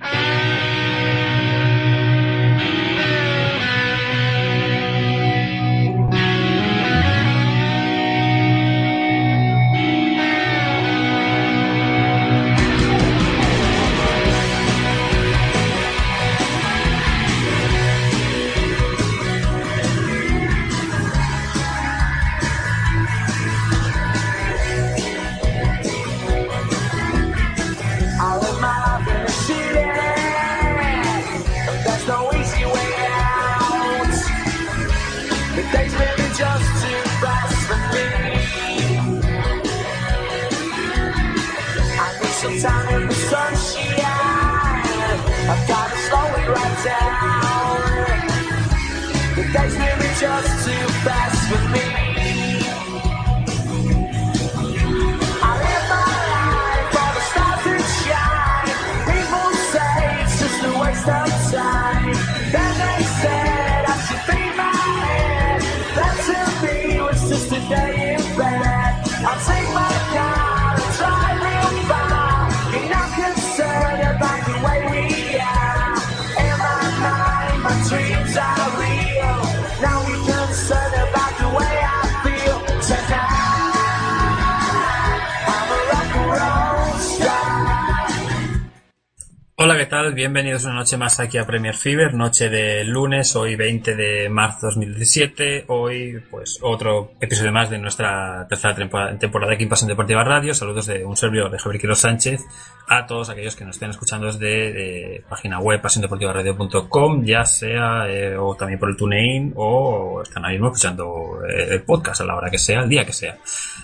Thank you. I've got to slow it right down. The days may be just too fast for me. I live my life for the stars that shine. People say it's just a waste of time. Then they said I should be my head. That to me was just a day Hola, ¿qué tal? Bienvenidos una noche más aquí a Premier Fever, noche de lunes, hoy 20 de marzo 2017, hoy pues otro episodio más de nuestra tercera temporada, temporada aquí en Pasión Deportiva Radio, saludos de un servidor de Javier Quiroz Sánchez a todos aquellos que nos estén escuchando desde de página web pasiondeportivaradio.com, ya sea eh, o también por el TuneIn o están ahora mismo escuchando eh, el podcast a la hora que sea, el día que sea.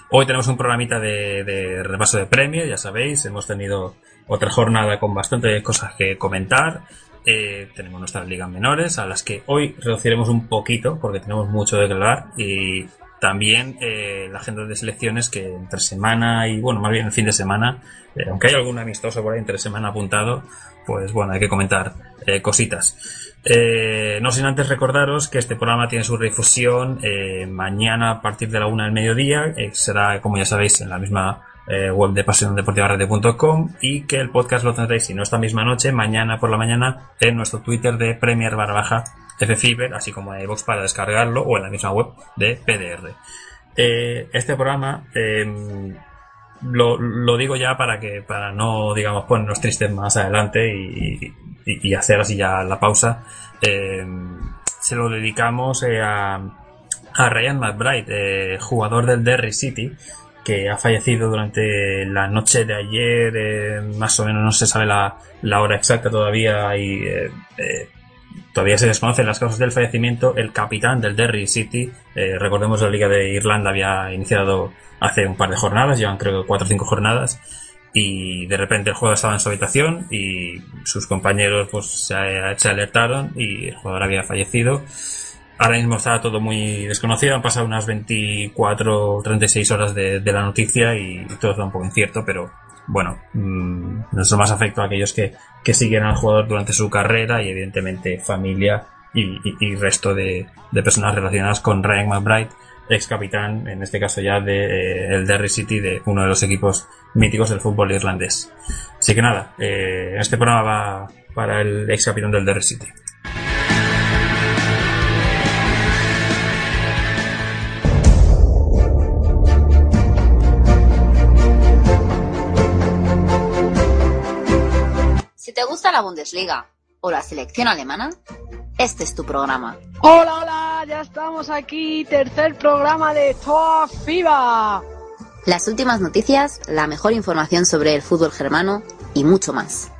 Hoy tenemos un programita de, de repaso de Premier, ya sabéis, hemos tenido otra jornada con bastante cosas que comentar. Eh, tenemos nuestras ligas menores a las que hoy reduciremos un poquito porque tenemos mucho de que hablar y también eh, la agenda de selecciones que entre semana y bueno más bien el fin de semana eh, aunque hay algún amistoso por ahí entre semana apuntado pues bueno hay que comentar eh, cositas no sin antes recordaros que este programa tiene su difusión mañana a partir de la una del mediodía será como ya sabéis en la misma eh, web de pasiondeportivaradio.com y que el podcast lo tendréis, si no esta misma noche, mañana por la mañana en nuestro Twitter de Premier barra baja así como en iVoox para descargarlo o en la misma web de PDR. Eh, este programa eh, lo, lo digo ya para que para no digamos ponernos tristes más adelante y, y- hacer así ya la pausa eh, se lo dedicamos eh, a, a Ryan McBride eh, jugador del Derry City que ha fallecido durante la noche de ayer eh, más o menos no se sabe la, la hora exacta todavía y eh, eh, Todavía se desconocen las causas del fallecimiento. El capitán del Derry City, eh, recordemos la Liga de Irlanda había iniciado hace un par de jornadas, llevan creo cuatro o cinco jornadas, y de repente el jugador estaba en su habitación y sus compañeros pues se, se alertaron y el jugador había fallecido. Ahora mismo está todo muy desconocido, han pasado unas 24 o 36 horas de, la noticia y todo está un poco incierto, pero bueno, mmm, nuestro más afecto a aquellos que, que siguen al jugador durante su carrera y evidentemente familia y, resto de, de, personas relacionadas con Ryan McBride, ex capitán, en este caso ya de eh, el Derry City, de uno de los equipos míticos del fútbol irlandés. Así que nada, eh, este programa va para el ex capitán del Derry City. Te gusta la Bundesliga o la selección alemana, este es tu programa. Hola, hola, ya estamos aquí, tercer programa de Toa FIBA. Las últimas noticias, la mejor información sobre el fútbol germano y mucho más.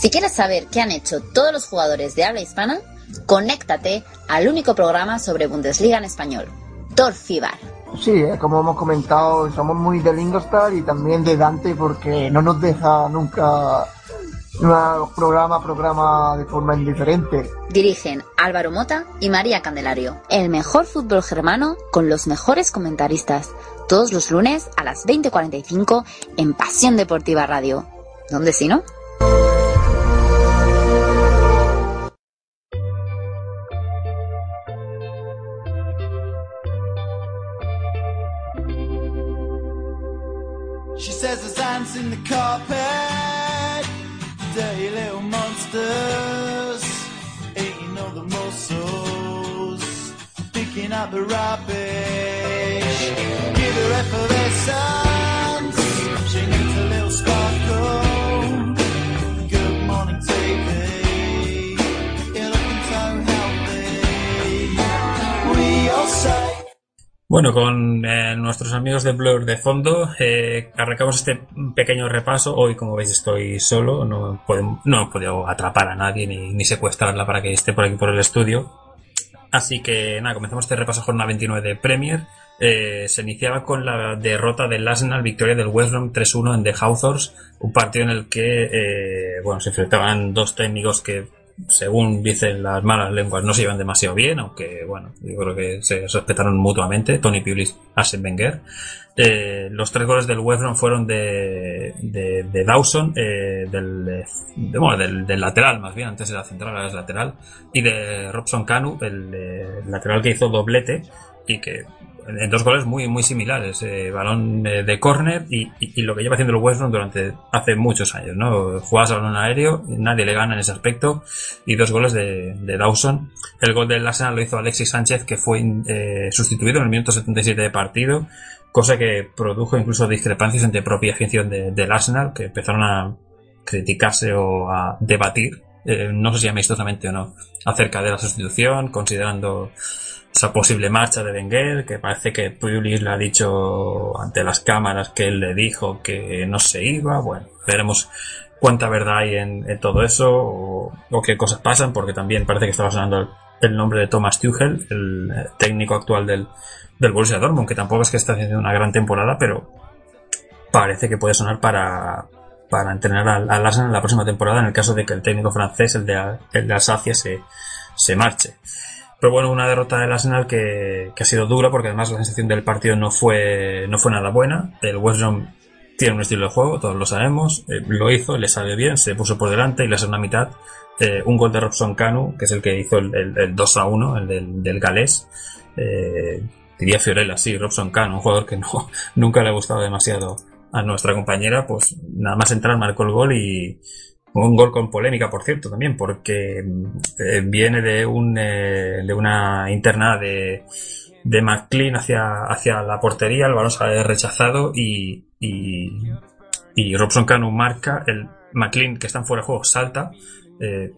Si quieres saber qué han hecho todos los jugadores de habla hispana, Conéctate al único programa sobre Bundesliga en español, Tor Fibar. Sí, eh, como hemos comentado, somos muy de Lingostar y también de Dante porque no nos deja nunca un programa programa de forma indiferente. Dirigen Álvaro Mota y María Candelario. El mejor fútbol germano con los mejores comentaristas. Todos los lunes a las 20.45 en Pasión Deportiva Radio. ¿Dónde si no? She says there's ants in the carpet, dirty little monsters, eating all the mussels, picking up the rubbish. Bueno, con eh, nuestros amigos de Blur de fondo, eh, arrancamos este pequeño repaso. Hoy, como veis, estoy solo, no, puedo, no he podido atrapar a nadie ni, secuestrarla para que esté por aquí por el estudio. Así que nada, comenzamos este repaso jornada 29 de Premier. Eh, se iniciaba con la derrota del Arsenal, victoria del West Brom 3-1 en The Hawthorns, un partido en el que bueno, se enfrentaban dos técnicos que según dicen las malas lenguas, no se llevan demasiado bien, aunque bueno, yo creo que se respetaron mutuamente, Tony Pulis, Arsene Wenger. Eh, los tres goles del West Brom fueron de, de, Dawson, eh, del, de- bueno, del, lateral más bien, antes era central, ahora es lateral, y de Robson Canu, el, eh, lateral que hizo doblete y que en dos goles muy muy similares eh, balón eh, de córner y, lo que lleva haciendo el West Brom durante hace muchos años no jugadas balón aéreo nadie le gana en ese aspecto y dos goles de, de Dawson. El gol del Arsenal lo hizo Alexis Sánchez que fue eh, sustituido en el minuto 77 de partido cosa que produjo incluso discrepancias entre propia afición de- del Arsenal que empezaron a criticarse o a debatir eh, no sé si amistosamente o no acerca de la sustitución considerando esa posible marcha de Wenger, que parece que Pulis le ha dicho ante las cámaras que él le dijo que no se iba. Bueno, veremos cuánta verdad hay en, todo eso o, o qué cosas pasan, porque también parece que estaba sonando el, nombre de Thomas Tuchel, el eh, técnico actual del, del Borussia Dortmund, que tampoco es que esté haciendo una gran temporada, pero parece que puede sonar para para entrenar al, al Arsenal en la próxima temporada en el caso de que el técnico francés, el de, el de Alsacia, se, se marche. Pero bueno, una derrota del Arsenal que, que ha sido dura porque además la sensación del partido no fue, no fue nada buena. El West tiene un estilo de juego, todos lo sabemos. eh, lo hizo, le salió bien, se puso por delante y la segunda mitad eh, un gol de Robson Canu, que es el que hizo el, el- el 2 a 1, el del, del galés. Eh, diría Fiorella, sí, Robson Canu, un jugador que no, nunca le ha gustado demasiado a nuestra compañera, pues nada más entrar marcó el gol y, un gol con polémica, por cierto, también, porque eh, viene de un eh, de una interna de, de McLean hacia, hacia la portería, el balón sale rechazado y, y, Robson Canu marca, el McLean que está en fuera de juego salta, eh,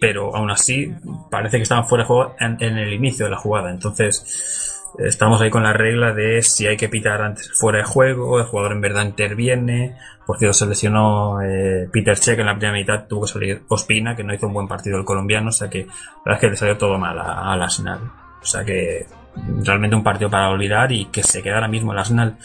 pero aún así parece que estaban fuera de juego en, en el inicio de la jugada, entonces estamos ahí con la regla de si hay que pitar antes fuera de juego, el jugador en verdad interviene. Por cierto, se lesionó eh, Peter Check en la primera mitad, tuvo que salir Ospina, que no hizo un buen partido el colombiano, o sea que la verdad es que le salió todo mal al Arsenal. O sea que realmente un partido para olvidar y que se queda ahora mismo el Arsenal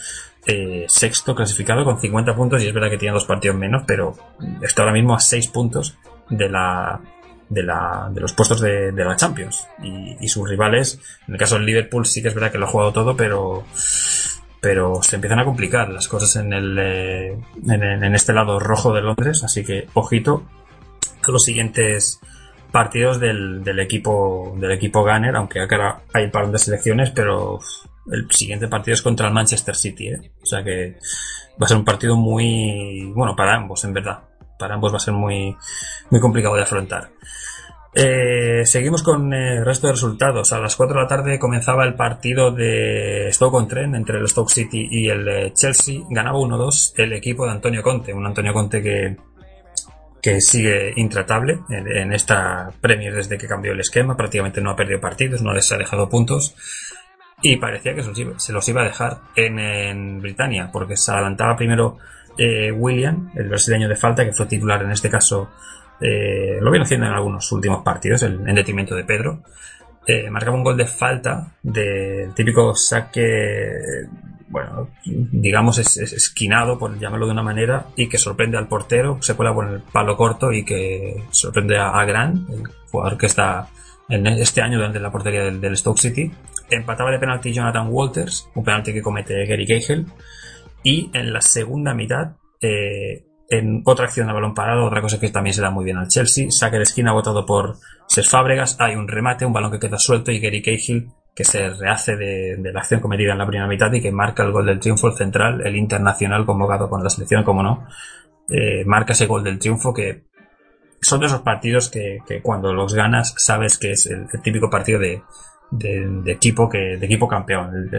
eh, sexto clasificado con 50 puntos y es verdad que tiene dos partidos menos, pero está ahora mismo a 6 puntos de la de, la, de los puestos de, de la Champions. Y, y sus rivales, en el caso del Liverpool sí que es verdad que lo ha jugado todo, pero pero se empiezan a complicar las cosas en el eh, en, en este lado rojo de Londres, así que ojito a los siguientes partidos del, del equipo del equipo Gunner, aunque ahora hay un par de selecciones, pero el siguiente partido es contra el Manchester City, ¿eh? o sea que va a ser un partido muy bueno para ambos, en verdad, para ambos va a ser muy muy complicado de afrontar. Eh, seguimos con eh, el resto de resultados. A las 4 de la tarde comenzaba el partido de Stoke-on-Trent entre el Stoke City y el eh, Chelsea. Ganaba 1-2 el equipo de Antonio Conte, un Antonio Conte que, que sigue intratable en, esta Premier desde que cambió el esquema. Prácticamente no ha perdido partidos, no les ha dejado puntos. Y parecía que se los iba, se los iba a dejar en, en Britania, porque se adelantaba primero eh, William, el brasileño de falta, que fue titular en este caso eh, lo viene haciendo en algunos últimos partidos, en, en detrimento de Pedro. Eh, marcaba un gol de falta del típico saque, bueno, digamos es, es esquinado, por llamarlo de una manera, y que sorprende al portero, se cuela por el palo corto y que sorprende a, a Gran, el jugador que está en este año delante de la portería del, del Stoke City. Empataba de penalti Jonathan Walters, un penalti que comete Gary Cahill. Y en la segunda mitad, eh, en otra acción de balón parado, otra cosa que también se da muy bien al Chelsea, saque de esquina votado por Ses Fábregas, hay un remate, un balón que queda suelto y Gary Cahill que se rehace de, la acción cometida en la primera mitad y que marca el gol del triunfo, el central, el internacional convocado con la selección, como no, eh, marca ese gol del triunfo que son de esos partidos que, cuando los ganas sabes que es el típico partido de, de, equipo que de equipo campeón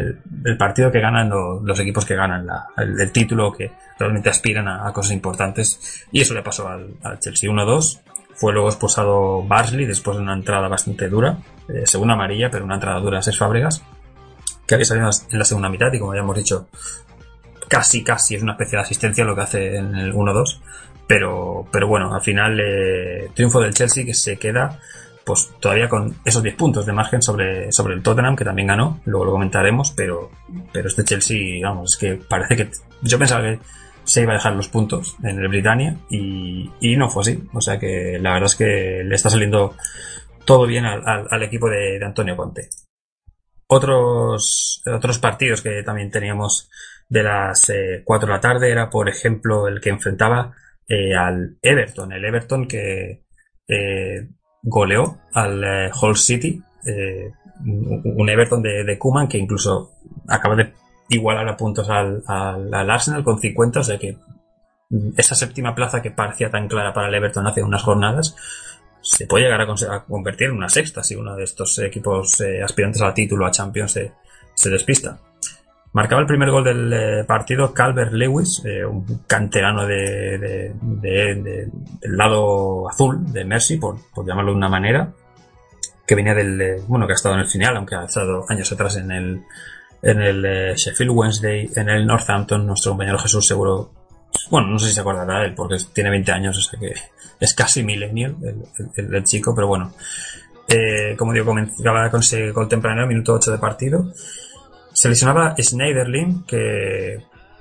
el, partido que ganan lo- los equipos que ganan la- el, título que realmente aspiran a, cosas importantes. Y eso le pasó al, Chelsea. 1-2 fue luego expulsado Barsley después de una entrada bastante dura eh, segunda amarilla pero una entrada dura a seis Fábregas que había salido en la segunda mitad y como habíamos dicho casi casi es una especie de asistencia lo que hace en el 1-2 pero pero bueno al final eh, triunfo del Chelsea que se queda pues todavía con esos 10 puntos de margen sobre, sobre el Tottenham que también ganó luego lo comentaremos pero pero este Chelsea vamos es que parece que yo pensaba que se iba a dejar los puntos en el Britannia y, y no fue así o sea que la verdad es que le está saliendo todo bien al, al- equipo de, de Antonio Conte otros, otros partidos que también teníamos de las eh, 4 de la tarde era, por ejemplo, el que enfrentaba eh, al Everton. El Everton que eh, goleó al eh, Hull City. eh, un Everton de, de Koeman que incluso acaba de igualar a puntos al, al, al Arsenal con 50. O sea que esa séptima plaza que parecía tan clara para el Everton hace unas jornadas se puede llegar a, a convertir en una sexta si uno de estos equipos eh, aspirantes al título a Champions se despista. Marcaba el primer gol del eh, partido Calvert Lewis, eh, un canterano de, de- de- de- del lado azul de Mercy, por, por llamarlo de una manera, que venía del, eh, bueno, que ha estado en el final, aunque ha estado años atrás en el, en el Sheffield Wednesday, en el Northampton, nuestro compañero Jesús seguro, bueno, no sé si se acordará de él, porque tiene 20 años, o sea que es casi millennial el chico, pero bueno. Eh, como digo, comenzaba con ese gol temprano, minuto 8 de partido. Se lesionaba Schneiderlin, que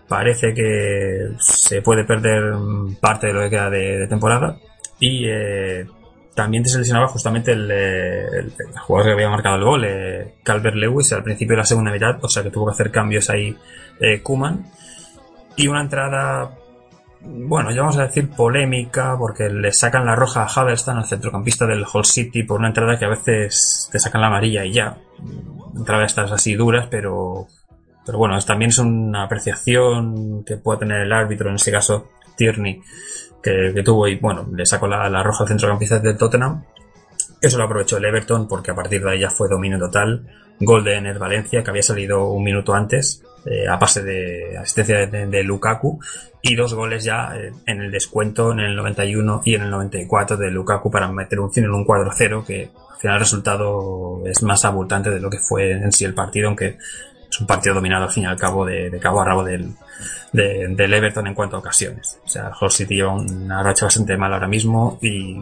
parece que se puede perder parte de lo que queda de, temporada. Y eh, también se lesionaba justamente el, eh, el jugador que había marcado el gol, eh, Calvert Lewis, al principio de la segunda mitad, o sea que tuvo que hacer cambios ahí eh, Kuman. Y una entrada bueno, ya vamos a decir polémica, porque le sacan la roja a Haverstan, al centrocampista del Hull City, por una entrada que a veces te sacan la amarilla y ya. Entradas estas así duras, pero, pero bueno, también es una apreciación que puede tener el árbitro, en este caso Tierney, que, tuvo y bueno, le sacó la, roja al centrocampista del Tottenham. Eso lo aprovechó el Everton porque a partir de ahí ya fue dominio total. Gol de Ener Valencia, que había salido un minuto antes, eh, a pase de asistencia de, Lukaku, y dos goles ya eh, en el descuento en el 91 y en el 94 de Lukaku para meter un fin en un cuadro cero, que al final el resultado es más abultante de lo que fue en sí el partido, aunque es un partido dominado al fin y al cabo de, cabo a rabo del, de- del Everton en cuanto a ocasiones. O sea, el Hull City lleva una racha bastante mal ahora mismo y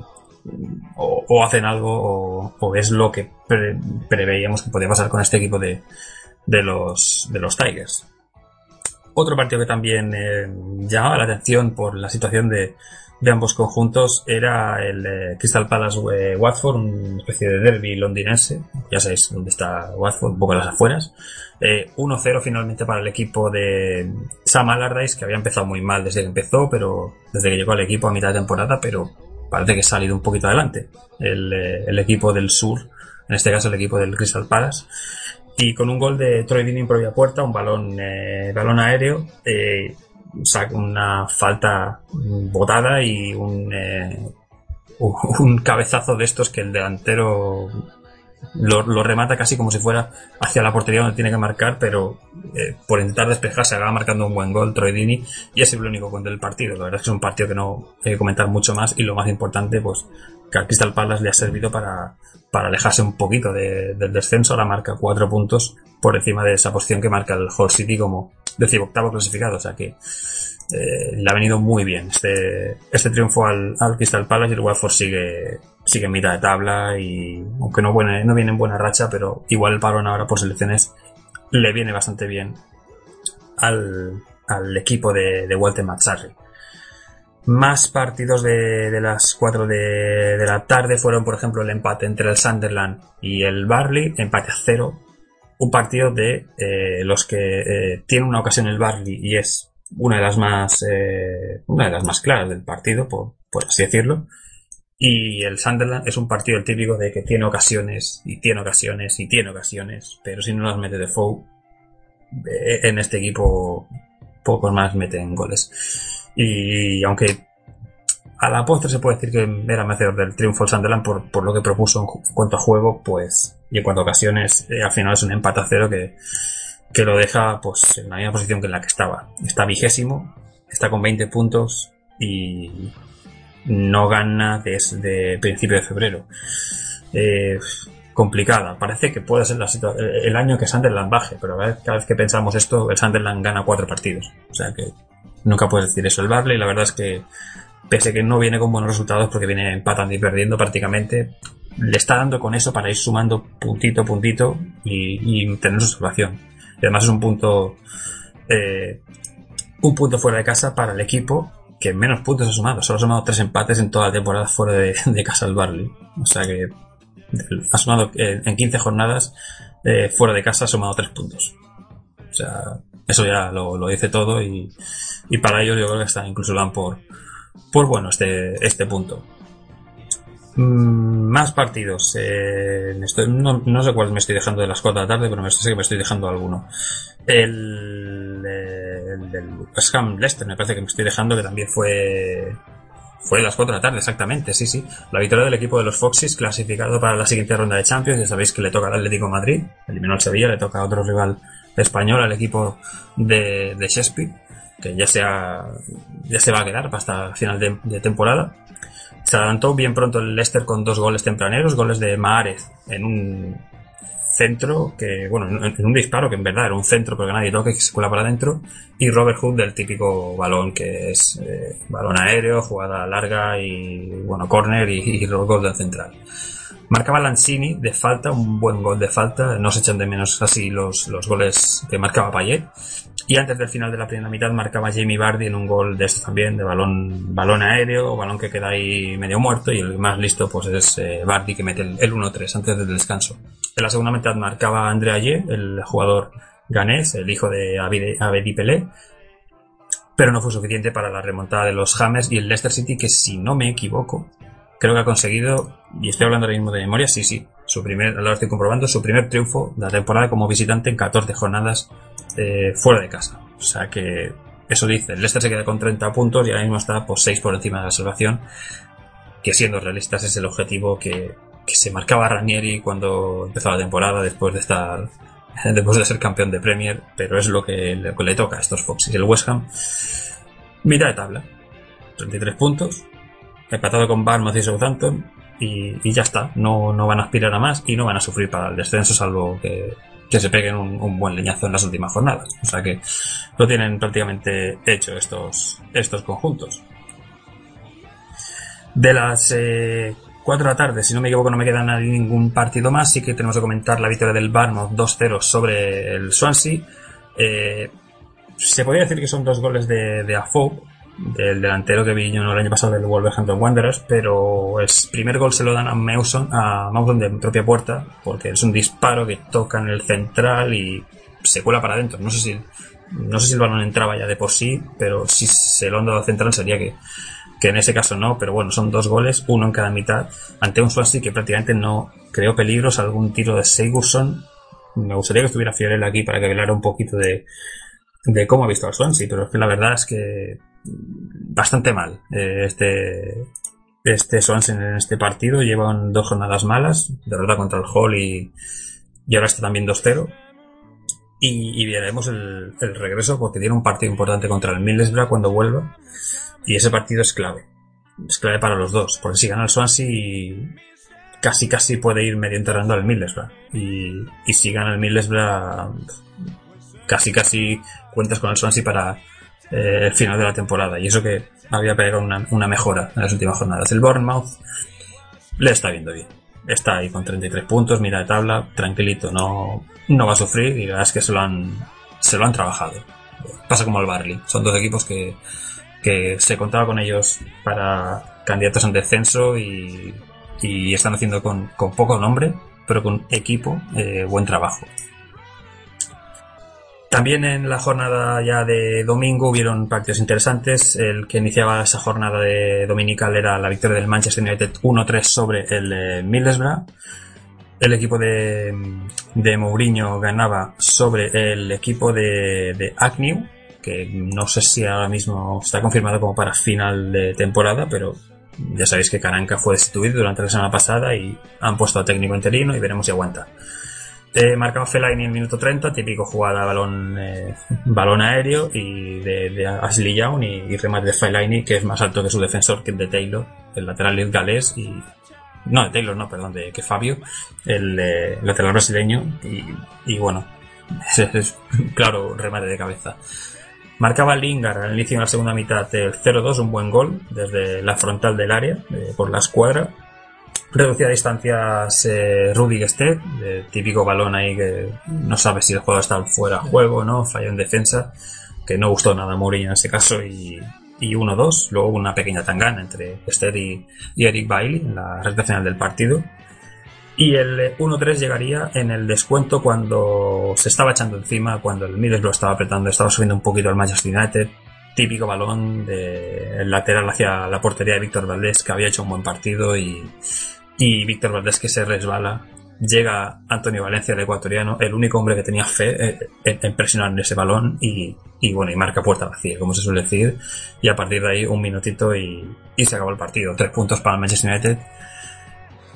o, hacen algo o, es lo que pre- preveíamos que podía pasar con este equipo de, de los de los Tigers. Otro partido que también eh, llamaba la atención por la situación de, de ambos conjuntos era el eh, Crystal Palace eh, Watford, una especie de derby londinense. Ya sabéis dónde está Watford, un poco a las afueras. Eh, 1-0 finalmente para el equipo de Sam Allardyce, que había empezado muy mal desde que empezó, pero desde que llegó al equipo a mitad de temporada, pero parece que ha salido un poquito adelante el, eh, equipo del sur, en este caso el equipo del Crystal Palace. Y con un gol de Troy Deeney en propia puerta, un balón, eh, balón aéreo, eh, una falta botada y un, eh, un cabezazo de estos que el delantero lo, remata casi como si fuera hacia la portería donde tiene que marcar, pero eh, por intentar despejarse acaba marcando un buen gol Troy Deeney y es el único gol del partido. La verdad es que es un partido que no hay que comentar mucho más y lo más importante, pues que al Crystal Palace le ha servido para, para alejarse un poquito de- del descenso. Ahora marca cuatro puntos por encima de esa posición que marca el Hull City como decimoctavo clasificado. O sea que eh, le ha venido muy bien este, este triunfo al, al Crystal Palace y el Watford sigue, sigue en mitad de tabla y aunque no, buena, no viene en buena racha, pero igual el parón ahora por selecciones le viene bastante bien al, al equipo de, Walter Mazzarri. Más partidos de, de las 4 de, de la tarde fueron, por ejemplo, el empate entre el Sunderland y el Barley, empate a cero. Un partido de eh, los que eh, tiene una ocasión el Barley y es una de las más eh, una de las más claras del partido, por, por así decirlo. Y el Sunderland es un partido típico de que tiene ocasiones y tiene ocasiones y tiene ocasiones, pero si no las mete de eh, en este equipo pocos más meten goles. Y aunque a la postre se puede decir que era merecedor del triunfo el Sunderland por, por lo que propuso en cuanto a juego, pues, y en cuanto a ocasiones, eh, al final es un empate a cero que, que lo deja pues en la misma posición que en la que estaba. Está vigésimo, está con 20 puntos y no gana desde principio de febrero. Eh, complicada. Parece que puede ser la situa- el año que Sunderland baje, pero cada vez que pensamos esto, el Sunderland gana cuatro partidos. O sea que nunca puedes decir eso. El Barley, la verdad es que, pese que no viene con buenos resultados porque viene empatando y perdiendo prácticamente, le está dando con eso para ir sumando puntito a puntito y, tener su salvación. Y además es un punto, eh, un punto fuera de casa para el equipo que menos puntos ha sumado. Solo ha sumado tres empates en toda la temporada fuera de, casa el Barley. O sea que ha sumado eh, en 15 jornadas eh, fuera de casa ha sumado tres puntos. O sea, eso ya lo, dice todo y, y para ellos yo creo que está incluso dan por, por bueno este, este punto. Mm, más partidos. Eh, no, no sé cuál me estoy dejando de las 4 de la tarde, pero me sé que me estoy dejando alguno. El, eh, el del West Leicester me parece que me estoy dejando que también fue fue a las 4 de la tarde, exactamente, sí, sí. La victoria del equipo de los Foxes clasificado para la siguiente ronda de Champions. Ya sabéis que le toca al Atlético Madrid, eliminó al Sevilla, le toca a otro rival español, al equipo de, de Shakespeare, que ya se, ha- ya se va a quedar hasta final de temporada. Se adelantó bien pronto el Leicester con dos goles tempraneros, goles de Maárez en un centro que, bueno, en un disparo que en verdad era un centro porque nadie toca que se cuela para adentro, y Robert Hood del típico balón que es eh, balón aéreo, jugada larga y, bueno, corner y, y gol del central. Marcaba Lanzini de falta, un buen gol de falta, no se echan de menos así los, los goles que marcaba Payet. Y antes del final de la primera mitad marcaba Jamie Vardy en un gol de este también, de balón, balón aéreo, balón que queda ahí medio muerto y el más listo pues es eh, Vardy que mete el, el 1-3 antes del descanso. En la segunda mitad marcaba André Ayer, el jugador ganés, el hijo de Abedi Pelé, pero no fue suficiente para la remontada de los Hammers y el Leicester City que si no me equivoco creo que ha conseguido, y estoy hablando ahora mismo de memoria, sí, sí, su primer, lo estoy comprobando, su primer triunfo de la temporada como visitante en 14 jornadas eh, fuera de casa. O sea que eso dice, el Leicester se queda con 30 puntos y ahora mismo está por 6 por encima de la salvación, que siendo realistas es el objetivo que, que se marcaba Ranieri cuando empezó la temporada después de estar después de ser campeón de Premier, pero es lo que, le toca a estos Foxes. El West Ham, mitad de tabla, 33 puntos, empatado con Barmouth y Southampton y, ya está, no, no van a aspirar a más y no van a sufrir para el descenso salvo que, que se peguen un, buen leñazo en las últimas jornadas. O sea que lo tienen prácticamente hecho estos, estos conjuntos. De las eh, 4 de la tarde, si no me equivoco, no me queda ningún partido más. Sí que tenemos que comentar la victoria del Barmouth 2-0 sobre el Swansea. Eh, se podría decir que son dos goles de, de Afoe, del delantero que vi yo el año pasado del Wolverhampton Wanderers, pero el primer gol se lo dan a Mawson, a Mawson de propia puerta, porque es un disparo que toca en el central y se cuela para adentro. No sé si, no sé si el balón entraba ya de por sí, pero si se lo han dado al central sería que, que en ese caso no, pero bueno, son dos goles, uno en cada mitad, ante un Swansea que prácticamente no creó peligros, algún tiro de Sigurdsson. Me gustaría que estuviera Fiorella aquí para que hablara un poquito de, de cómo ha visto al Swansea, pero es que la verdad es que bastante mal eh, este este Swansea en este partido. Llevan dos jornadas malas derrota contra el Hull y, y ahora está también 2-0 y, y veremos el, el regreso porque tiene un partido importante contra el Middlesbrough cuando vuelva y ese partido es clave. Es clave para los dos porque si gana el Swansea casi casi puede ir medio enterrando al Middlesbrough y, y si gana el Middlesbrough casi casi cuentas con el Swansea para eh, el final de la temporada. Y eso que había pegado una, una mejora en las últimas jornadas. El Bournemouth le está viendo bien. Está ahí con 33 puntos, mira de tabla, tranquilito, no, no va a sufrir y la verdad es que se lo han, se lo han trabajado. Pasa como el Barley. Son dos equipos que, que se contaba con ellos para candidatos en descenso y, y están haciendo con, con poco nombre, pero con equipo, eh, buen trabajo. También en la jornada ya de domingo hubieron partidos interesantes. El que iniciaba esa jornada de dominical era la victoria del Manchester United 1-3 sobre el eh, Middlesbrough. El equipo de, de Mourinho ganaba sobre el equipo de, de Agnew, que no sé si ahora mismo está confirmado como para final de temporada, pero ya sabéis que Caranca fue destituido durante la semana pasada y han puesto a técnico interino y veremos si aguanta. Marcaba Fellaini en el minuto 30, típico jugada balón, eh, balón aéreo y de, de Ashley Young y, remate de Fellaini que es más alto que su defensor que el de Taylor, el lateral galés y no de Taylor no, perdón, de que Fabio, el eh, lateral brasileño y, bueno, es claro remate de cabeza. Marcaba Lingard al inicio de la segunda mitad el 0-2, un buen gol desde la frontal del área, eh, por la escuadra. Reducía distancias eh, Rudy Gested, eh, típico balón ahí que no sabe si el juego está fuera de juego, ¿no? Falló en defensa, que no gustó nada a Mourinho en ese caso y, y 1-2. Luego una pequeña tangana entre Gested y, Eric Bailey en la recta final del partido. Y el eh, 1-3 llegaría en el descuento cuando se estaba echando encima, cuando el Middlesbrough estaba apretando, estaba subiendo un poquito al Manchester United. Típico balón de el lateral hacia la portería de Víctor Valdés, que había hecho un buen partido y, y Víctor Valdés que se resbala. Llega Antonio Valencia, el ecuatoriano, el único hombre que tenía fe eh, en, en presionar en ese balón y, y bueno, y marca puerta vacía, como se suele decir. Y a partir de ahí un minutito y, y se acabó el partido. Tres puntos para el Manchester United,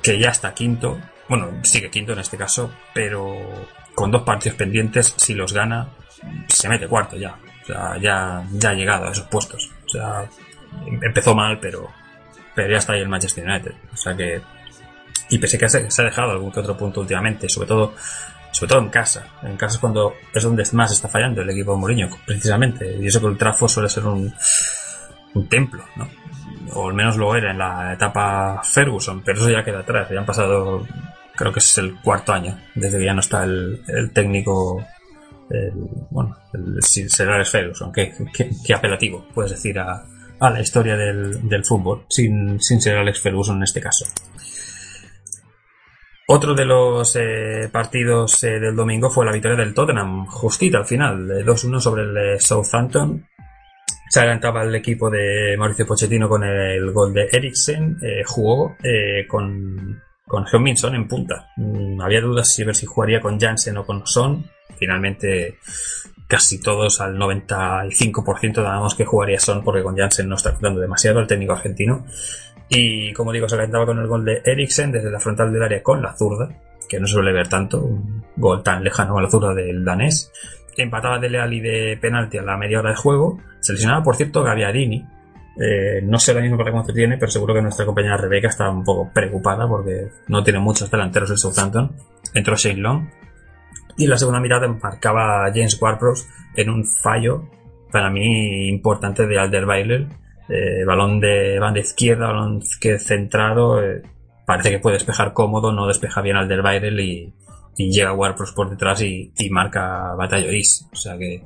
que ya está quinto. Bueno, sigue quinto en este caso, pero con dos partidos pendientes, si los gana, se mete cuarto ya. O sea, ya, ya ha llegado a esos puestos. O sea, empezó mal, pero, pero ya está ahí el Manchester United. O sea que, y pese que se, se ha dejado algún que otro punto últimamente, sobre todo, sobre todo en casa. En casa es cuando es donde más está fallando el equipo de Mourinho, precisamente. Y eso que el Trafford suele ser un, un templo, ¿no? O al menos lo era en la etapa Ferguson, pero eso ya queda atrás. Ya han pasado, creo que es el cuarto año, desde que ya no está el, el técnico, el, bueno, el Sir Alex Ferguson. Qué, qué, qué apelativo, puedes decir, a, a la historia del, del fútbol, sin, sin ser Alex Ferguson en este caso. Otro de los eh, partidos eh, del domingo fue la victoria del Tottenham, justita al final, de 2-1 sobre el eh, Southampton. Se adelantaba el equipo de Mauricio Pochettino con el gol de Eriksen, eh, jugó con, con Heung-Min en punta. Mm, había dudas si ver si jugaría con Jansen o con Son. Finalmente casi todos al 95% dábamos que jugaría Son porque con Jansen no está dando demasiado el técnico argentino. Y como digo, se calentaba con el gol de Eriksen desde la frontal del área con la zurda, que no suele ver tanto, un gol tan lejano a la zurda del danés. Empataba de Leal y de penalti a la media hora de juego. Se lesionaba, por cierto, Gaviarini. Eh, no sé la misma problema que tiene, pero seguro que nuestra compañera Rebeca está un poco preocupada porque no tiene muchos delanteros el Southampton. Entró Shane Long. Y la segunda mirada marcaba James Ward-Prowse en un fallo, para mí, importante de Alderweireld eh, balón de banda izquierda, balón que centrado, eh, parece que puede despejar cómodo, no despeja bien al del Bairel y, llega Warpros por detrás y, y marca Batallois. O sea que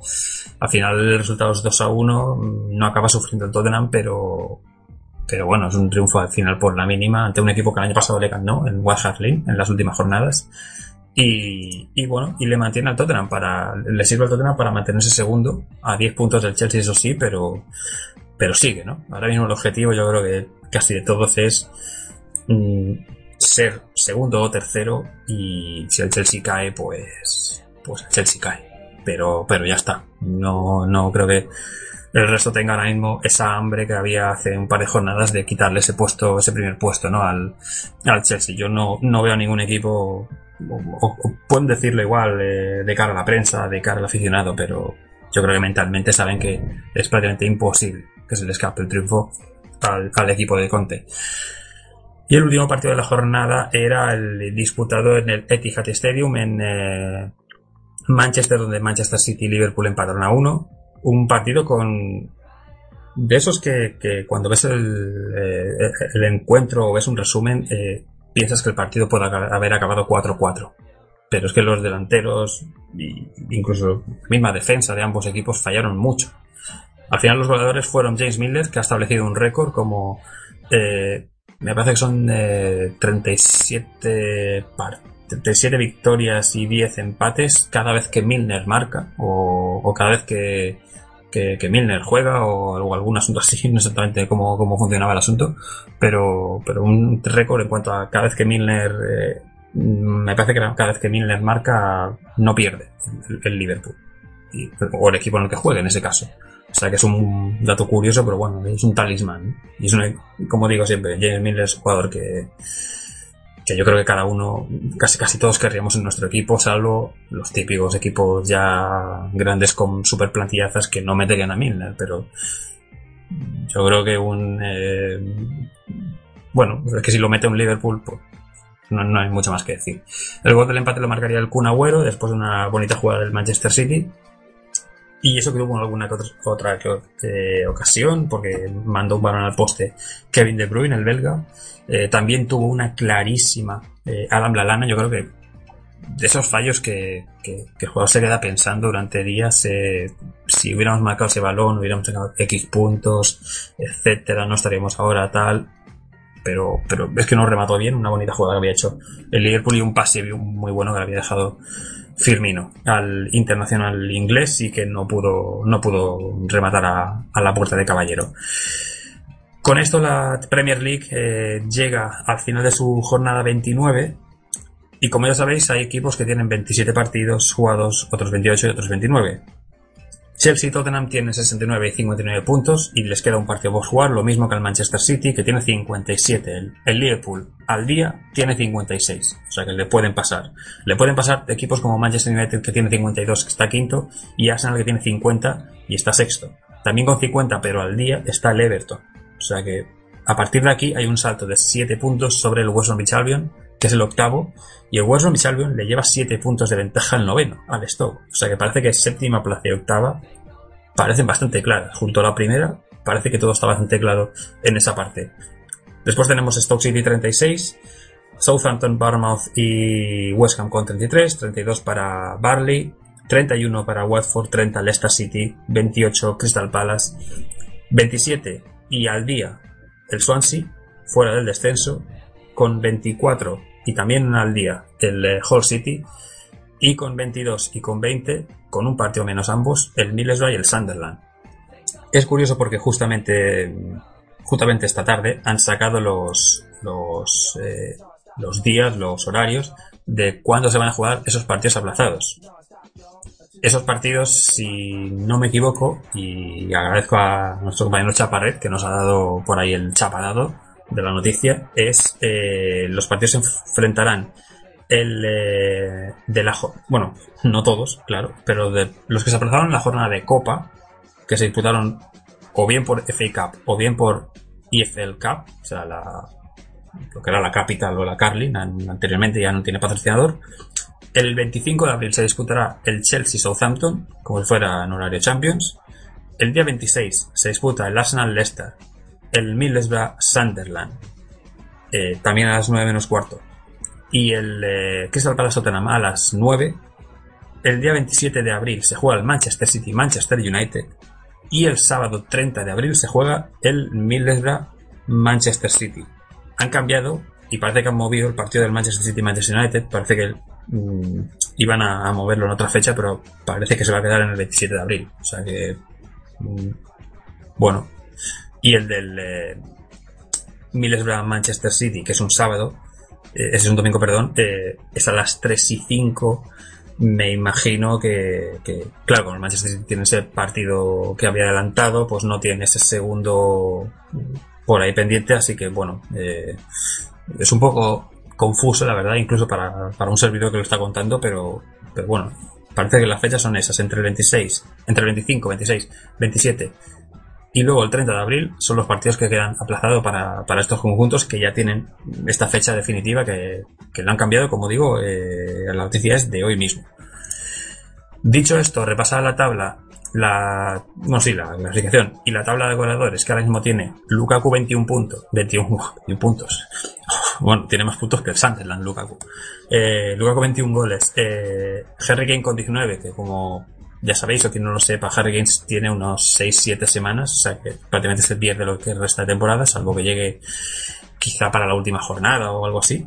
al final el resultado es 2 a 1, no acaba sufriendo el Tottenham, pero pero bueno, es un triunfo al final por la mínima ante un equipo que el año pasado le ganó en West Hart Lane en las últimas jornadas. Y, y, bueno, y le mantiene al Tottenham para, le sirve al Tottenham para mantenerse segundo, a 10 puntos del Chelsea, eso sí, pero, pero sigue, ¿no? Ahora mismo el objetivo yo creo que casi de todos es mm, ser segundo o tercero y si el Chelsea cae, pues, pues el Chelsea cae. Pero, pero ya está. No, no creo que el resto tenga ahora mismo esa hambre que había hace un par de jornadas de quitarle ese puesto, ese primer puesto, ¿no? Al, al Chelsea. Yo no, no veo a ningún equipo, pueden decirlo igual, eh, de cara a la prensa, de cara al aficionado, pero yo creo que mentalmente saben que es prácticamente imposible que se le escape el triunfo al, equipo de Conte. Y el último partido de la jornada era el disputado en el Etihad Stadium en eh, Manchester, donde Manchester City y Liverpool empataron a uno. un partido con de esos que, que cuando ves el, eh, el encuentro o ves un resumen eh, piensas que el partido puede haber acabado 4-4 pero es que los delanteros incluso la misma defensa de ambos equipos fallaron mucho al final los goleadores fueron James Miller que ha establecido un récord como eh, me parece que son eh, 37 par- 37 victorias y 10 empates cada vez que Milner marca o, cada vez que, que, Milner juega o, algún asunto así, no exactamente cómo, cómo funcionaba el asunto, pero, pero un récord en cuanto a cada vez que Milner, eh, me parece que cada vez que Milner marca, no pierde el, Liverpool. O el equipo en el que juegue en ese caso. O sea que es un dato curioso, pero bueno, es un talismán. Y es una, como digo siempre, James Miller es un jugador que, que yo creo que cada uno, casi casi todos querríamos en nuestro equipo, salvo los típicos equipos ya grandes con super plantillazas que no meterían a Milner, pero yo creo que un eh, bueno, es que si lo mete un Liverpool, pues no, no hay mucho más que decir. El gol del empate lo marcaría el Kun Agüero después de una bonita jugada del Manchester City. Y eso que tuvo alguna otra, otra ocasión, porque mandó un balón al poste Kevin De Bruyne, el belga. Eh, también tuvo una clarísima eh, Adam Lallana, yo creo que de esos fallos que, que- que el jugador se queda pensando durante días eh, si hubiéramos marcado ese balón, hubiéramos sacado X puntos, etcétera, no estaríamos ahora tal. Pero, pero es que no remató bien, una bonita jugada que había hecho el Liverpool y un pase muy bueno que le había dejado Firmino al internacional inglés y que no pudo, no pudo rematar a, la puerta de Caballero. Con esto la Premier League eh, llega al final de su jornada 29 y como ya sabéis hay equipos que tienen 27 partidos jugados, otros 28 y otros 29. Chelsea y Tottenham tienen 69 y 59 puntos y les queda un partido por jugar, lo mismo que el Manchester City que tiene 57. El, el Liverpool al día tiene 56, o sea que le pueden pasar. Le pueden pasar equipos como Manchester United que tiene 52 que está quinto y Arsenal que tiene 50 y está sexto. También con 50 pero al día está el Everton. O sea que a partir de aquí hay un salto de 7 puntos sobre el West Bromwich Albion es el octavo, y el West Albion le lleva 7 puntos de ventaja al noveno, al Stoke. O sea que parece que séptima plaza y octava parecen bastante claras. Junto a la primera, parece que todo está bastante claro en esa parte. Después tenemos Stoke City 36, Southampton, Bournemouth y West Ham con 33, 32 para Barley, 31 para Watford, 30 Leicester City, 28 Crystal Palace, 27 y al día el Swansea, fuera del descenso, con 24 y también al día el eh, Hull City, y con 22 y con 20, con un partido menos ambos, el Middlesbrough y el Sunderland. Es curioso porque justamente, justamente esta tarde han sacado los, los, eh, los días, los horarios de cuándo se van a jugar esos partidos aplazados. Esos partidos, si no me equivoco, y agradezco a nuestro compañero Chaparret que nos ha dado por ahí el chaparado de la noticia, es eh, los partidos se enfrentarán el eh, de la bueno no todos claro pero de los que se aplazaron en la jornada de Copa que se disputaron o bien por FA Cup o bien por EFL Cup o sea la lo que era la Capital o la Carling an- anteriormente ya no tiene patrocinador el 25 de abril se disputará el Chelsea Southampton como si fuera en horario Champions. El día 26 se disputa el Arsenal Leicester el Middlesbrough Sunderland eh, también a las 9 menos cuarto y el eh, Crystal Palace Tottenham a las 9. El día 27 de abril se juega el Manchester City Manchester United y el sábado 30 de abril se juega el Middlesbrough Manchester City. Han cambiado y parece que han movido el partido del Manchester City Manchester United, parece que mm, iban a, moverlo en otra fecha, pero parece que se va a quedar en el 27 de abril. O sea que mm, bueno, y el del eh, Middlesbrough Manchester City, que es un sábado, eh, es un domingo, perdón, eh, es a las 3 y 5. Me imagino que, que, claro, como el Manchester City tiene ese partido que había adelantado, pues no tiene ese segundo por ahí pendiente, así que bueno, eh, es un poco confuso, la verdad, incluso para, para un servidor que lo está contando, pero, pero bueno, parece que las fechas son esas, entre el 26, entre el 25, 26, 27 y luego el 30 de abril son los partidos que quedan aplazados para, para estos conjuntos que ya tienen esta fecha definitiva que, que lo han cambiado, como digo, eh, la noticia es de hoy mismo. Dicho esto, repasada la tabla, la, no, sí, la clasificación y la tabla de goleadores que ahora mismo tiene Lukaku 21 puntos, 21, 21 puntos. Bueno, tiene más puntos que el Sunderland, Lukaku. Eh, Lukaku 21 goles. Eh, Harry Kane con 19, que como ya sabéis, o quien no lo sepa, Harry Kane tiene unos 6-7 semanas, o sea que prácticamente se pierde lo que resta de temporada, salvo que llegue quizá para la última jornada o algo así.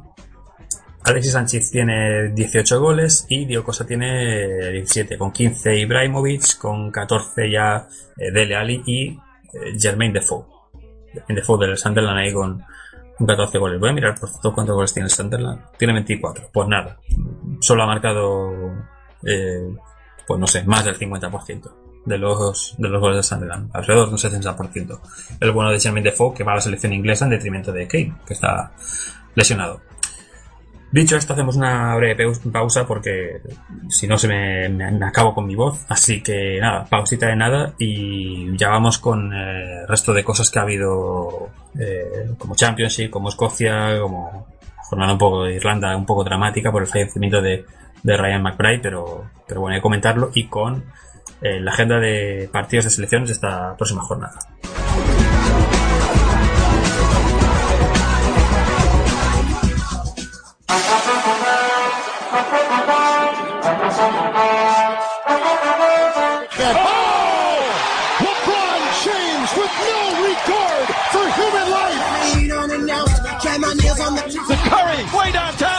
Alexis Sánchez tiene 18 goles y Dio Costa tiene 17, con 15 Ibrahimovic, con 14 ya eh, Dele Alli y eh, Jermaine Defoe. Jermaine Defoe del Sunderland ahí con 14 goles. Voy a mirar por cierto cuántos goles tiene el Sunderland. Tiene 24. Pues nada, solo ha marcado, eh, pues no sé, más del 50% de los, de los goles del Sunderland, alrededor de un 70%. El bueno de Jermaine Defoe que va a la selección inglesa en detrimento de Kane, que está lesionado. Dicho esto, hacemos una breve pausa porque si no se me, me- me acabo con mi voz. Así que nada, pausita de nada y ya vamos con eh, el resto de cosas que ha habido eh, como Championship, como Escocia, como jornada un poco de Irlanda, un poco dramática por el fallecimiento de, de Ryan McBride, pero, pero bueno, hay que comentarlo y con eh, la agenda de partidos de selecciones de esta próxima jornada. The Curry way downtown.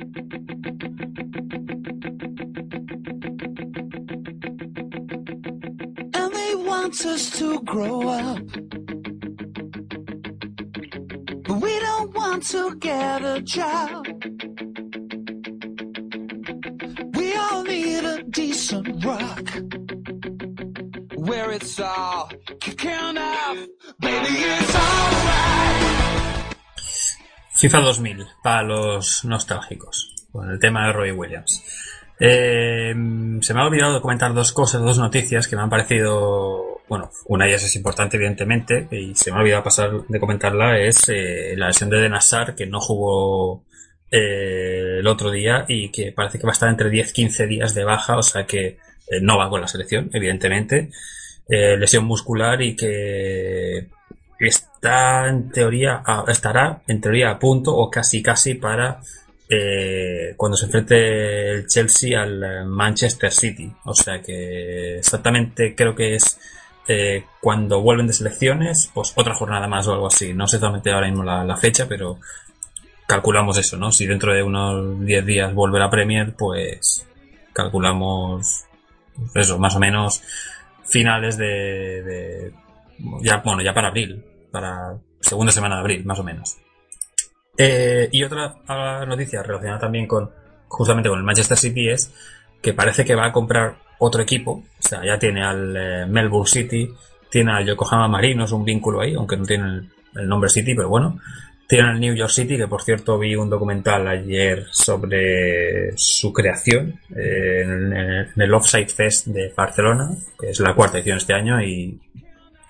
And they want us to grow up. But we don't want to get a job. We all need a decent rock. Where it's all kicking off. Baby, it's alright. FIFA 2000, para los nostálgicos, con el tema de Roy Williams. Eh, se me ha olvidado comentar dos cosas, dos noticias que me han parecido, bueno, una de ellas es importante evidentemente, y se me ha olvidado pasar de comentarla, es eh, la lesión de Denassar, que no jugó eh, el otro día y que parece que va a estar entre 10-15 días de baja, o sea que eh, no va con la selección, evidentemente. Lesión muscular y que está en teoría estará en teoría a punto o casi casi para eh, cuando se enfrente el Chelsea al eh, Manchester City. O sea que exactamente creo que es eh, cuando vuelven de selecciones pues otra jornada más o algo así. No sé exactamente ahora mismo la, la fecha pero calculamos eso no si dentro de unos 10 días vuelve la Premier pues calculamos eso más o menos finales de, de ya bueno ya para abril para segunda semana de abril más o menos. Eh, y otra noticia relacionada también con justamente con el Manchester City es que parece que va a comprar otro equipo. O sea ya tiene al eh, Melbourne City tiene al Yokohama Marinos un vínculo ahí aunque no tiene el, nombre City pero bueno. Tiene al New York City que por cierto vi un documental ayer sobre su creación eh, en, en el Offside Fest de Barcelona que es la cuarta edición este año y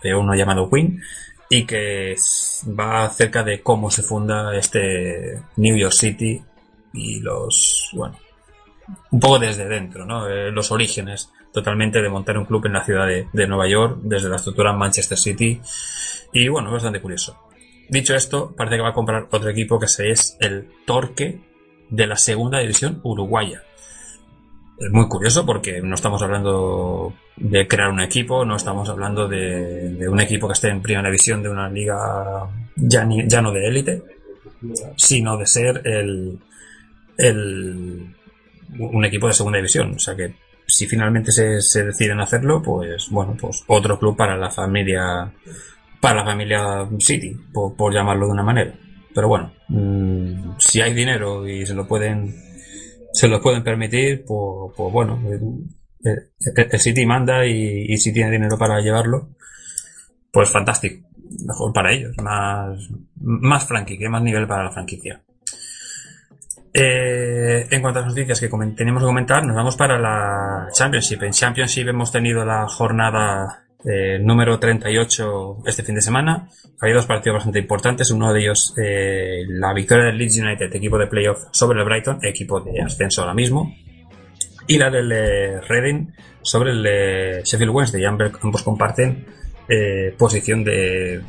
de uno llamado Queen y que va acerca de cómo se funda este New York City y los bueno un poco desde dentro no Eh, los orígenes totalmente de montar un club en la ciudad de, de Nueva York desde la estructura Manchester City. Y bueno bastante curioso. Dicho esto, parece que va a comprar otro equipo que se es el Torque de la segunda división uruguaya. Es muy curioso porque no estamos hablando de crear un equipo, no estamos hablando de, un equipo que esté en primera división de una liga ya, ni- ya no de élite, sino de ser el, el, un equipo de segunda división. O sea que si finalmente se, se deciden hacerlo, pues bueno, pues otro club para la familia, para la familia City, por, por llamarlo de una manera. Pero bueno, mm, si hay dinero y se lo pueden se lo pueden permitir, pues, pues bueno, el, City manda y, si tiene dinero para llevarlo, pues fantástico. Mejor para ellos, más, más franquicia, más nivel para la franquicia. Eh, en cuanto a las noticias que teníamos que comentar, nos vamos para la Championship. En Championship hemos tenido la jornada eh, número 38 este fin de semana. Hay dos partidos bastante importantes. Uno de ellos, eh, la victoria del Leeds United, equipo de playoff, sobre el Brighton, equipo de ascenso ahora mismo. Y la del eh, Reading sobre el eh, Sheffield Wednesday. Ambos, comparten eh, posición de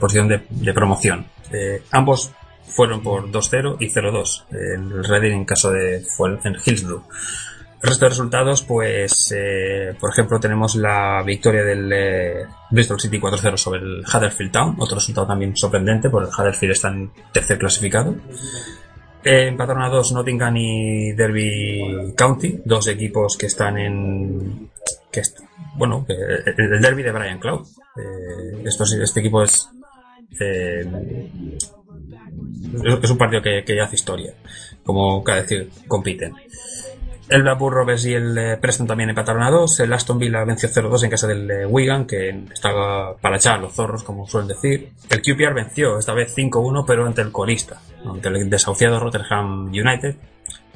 posición de, promoción. Ambos fueron por 2-0 y 0-2. En el Reading en caso de fue en Hillsborough. El resto de resultados, pues, por ejemplo, tenemos la victoria del Bristol City 4-0 sobre el Huddersfield Town, otro resultado también sorprendente, porque el Huddersfield está en tercer clasificado. Eh, empataron a dos Nottingham y Derby County, dos equipos que están en. que est- bueno, el, el Derby de Brian Cloud. Eh, este equipo es. eh, es un partido que, que hace historia, como cada decir, compiten. El Blackburn Rovers y el eh, Preston también empataron a dos. El Aston Villa venció 0-2 en casa del eh, Wigan, que estaba para echar a los zorros, como suelen decir. El QPR venció, esta vez 5-1, pero ante el colista, ante el desahuciado Rotterdam United.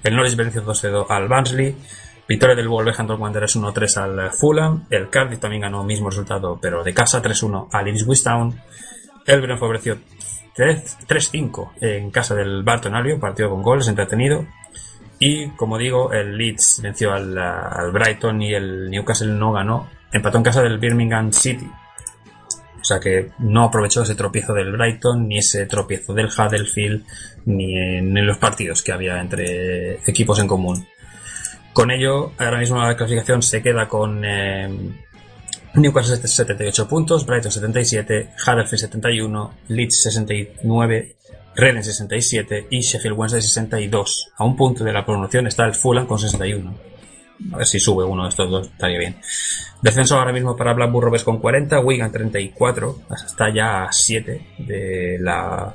El Norwich venció 2-0 al Barnsley. Victoria del Wolverhampton Wanderers 1-3 al eh, Fulham. El Cardiff también ganó el mismo resultado, pero de casa 3-1 al Ipswich Town. El Brentford venció 3 3-5 en casa del Barton Albion, partido con goles, entretenido. Y como digo, el Leeds venció al, Brighton y el Newcastle no ganó. Empató en casa del Birmingham City. O sea que no aprovechó ese tropiezo del Brighton, ni ese tropiezo del Huddersfield, ni en, en los partidos que había entre equipos en común. Con ello, ahora mismo la clasificación se queda con eh, Newcastle 78 puntos, Brighton 77, Huddersfield 71, Leeds 69, Reading 67 y Sheffield Wednesday 62. A un punto de la promoción está el Fulham con 61. A ver si sube uno de estos dos, estaría bien. Descenso ahora mismo para Blackburn Rovers con 40, Wigan 34, está ya a 7 de la...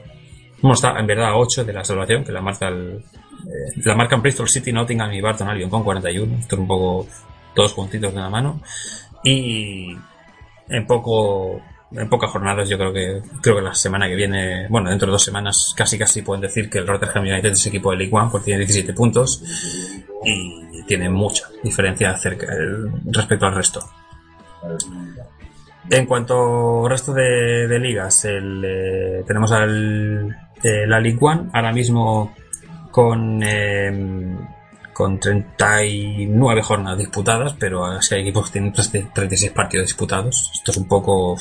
Bueno, está en verdad a 8 de la salvación, que la marca el, eh, la marcan Bristol City, Nottingham y Barton Albion con 41. Esto es un poco todos juntitos de la mano. Y en poco en pocas jornadas yo creo que creo que la semana que viene bueno dentro de dos semanas casi casi pueden decir que el Rotterdam United es equipo de League One porque tiene 17 puntos y tiene mucha diferencia acerca, eh, respecto al resto en cuanto al resto de, de ligas el, eh, tenemos al, eh, la League One ahora mismo con eh, con 39 jornadas disputadas, pero así hay equipos que tienen 36 partidos disputados. Esto es un poco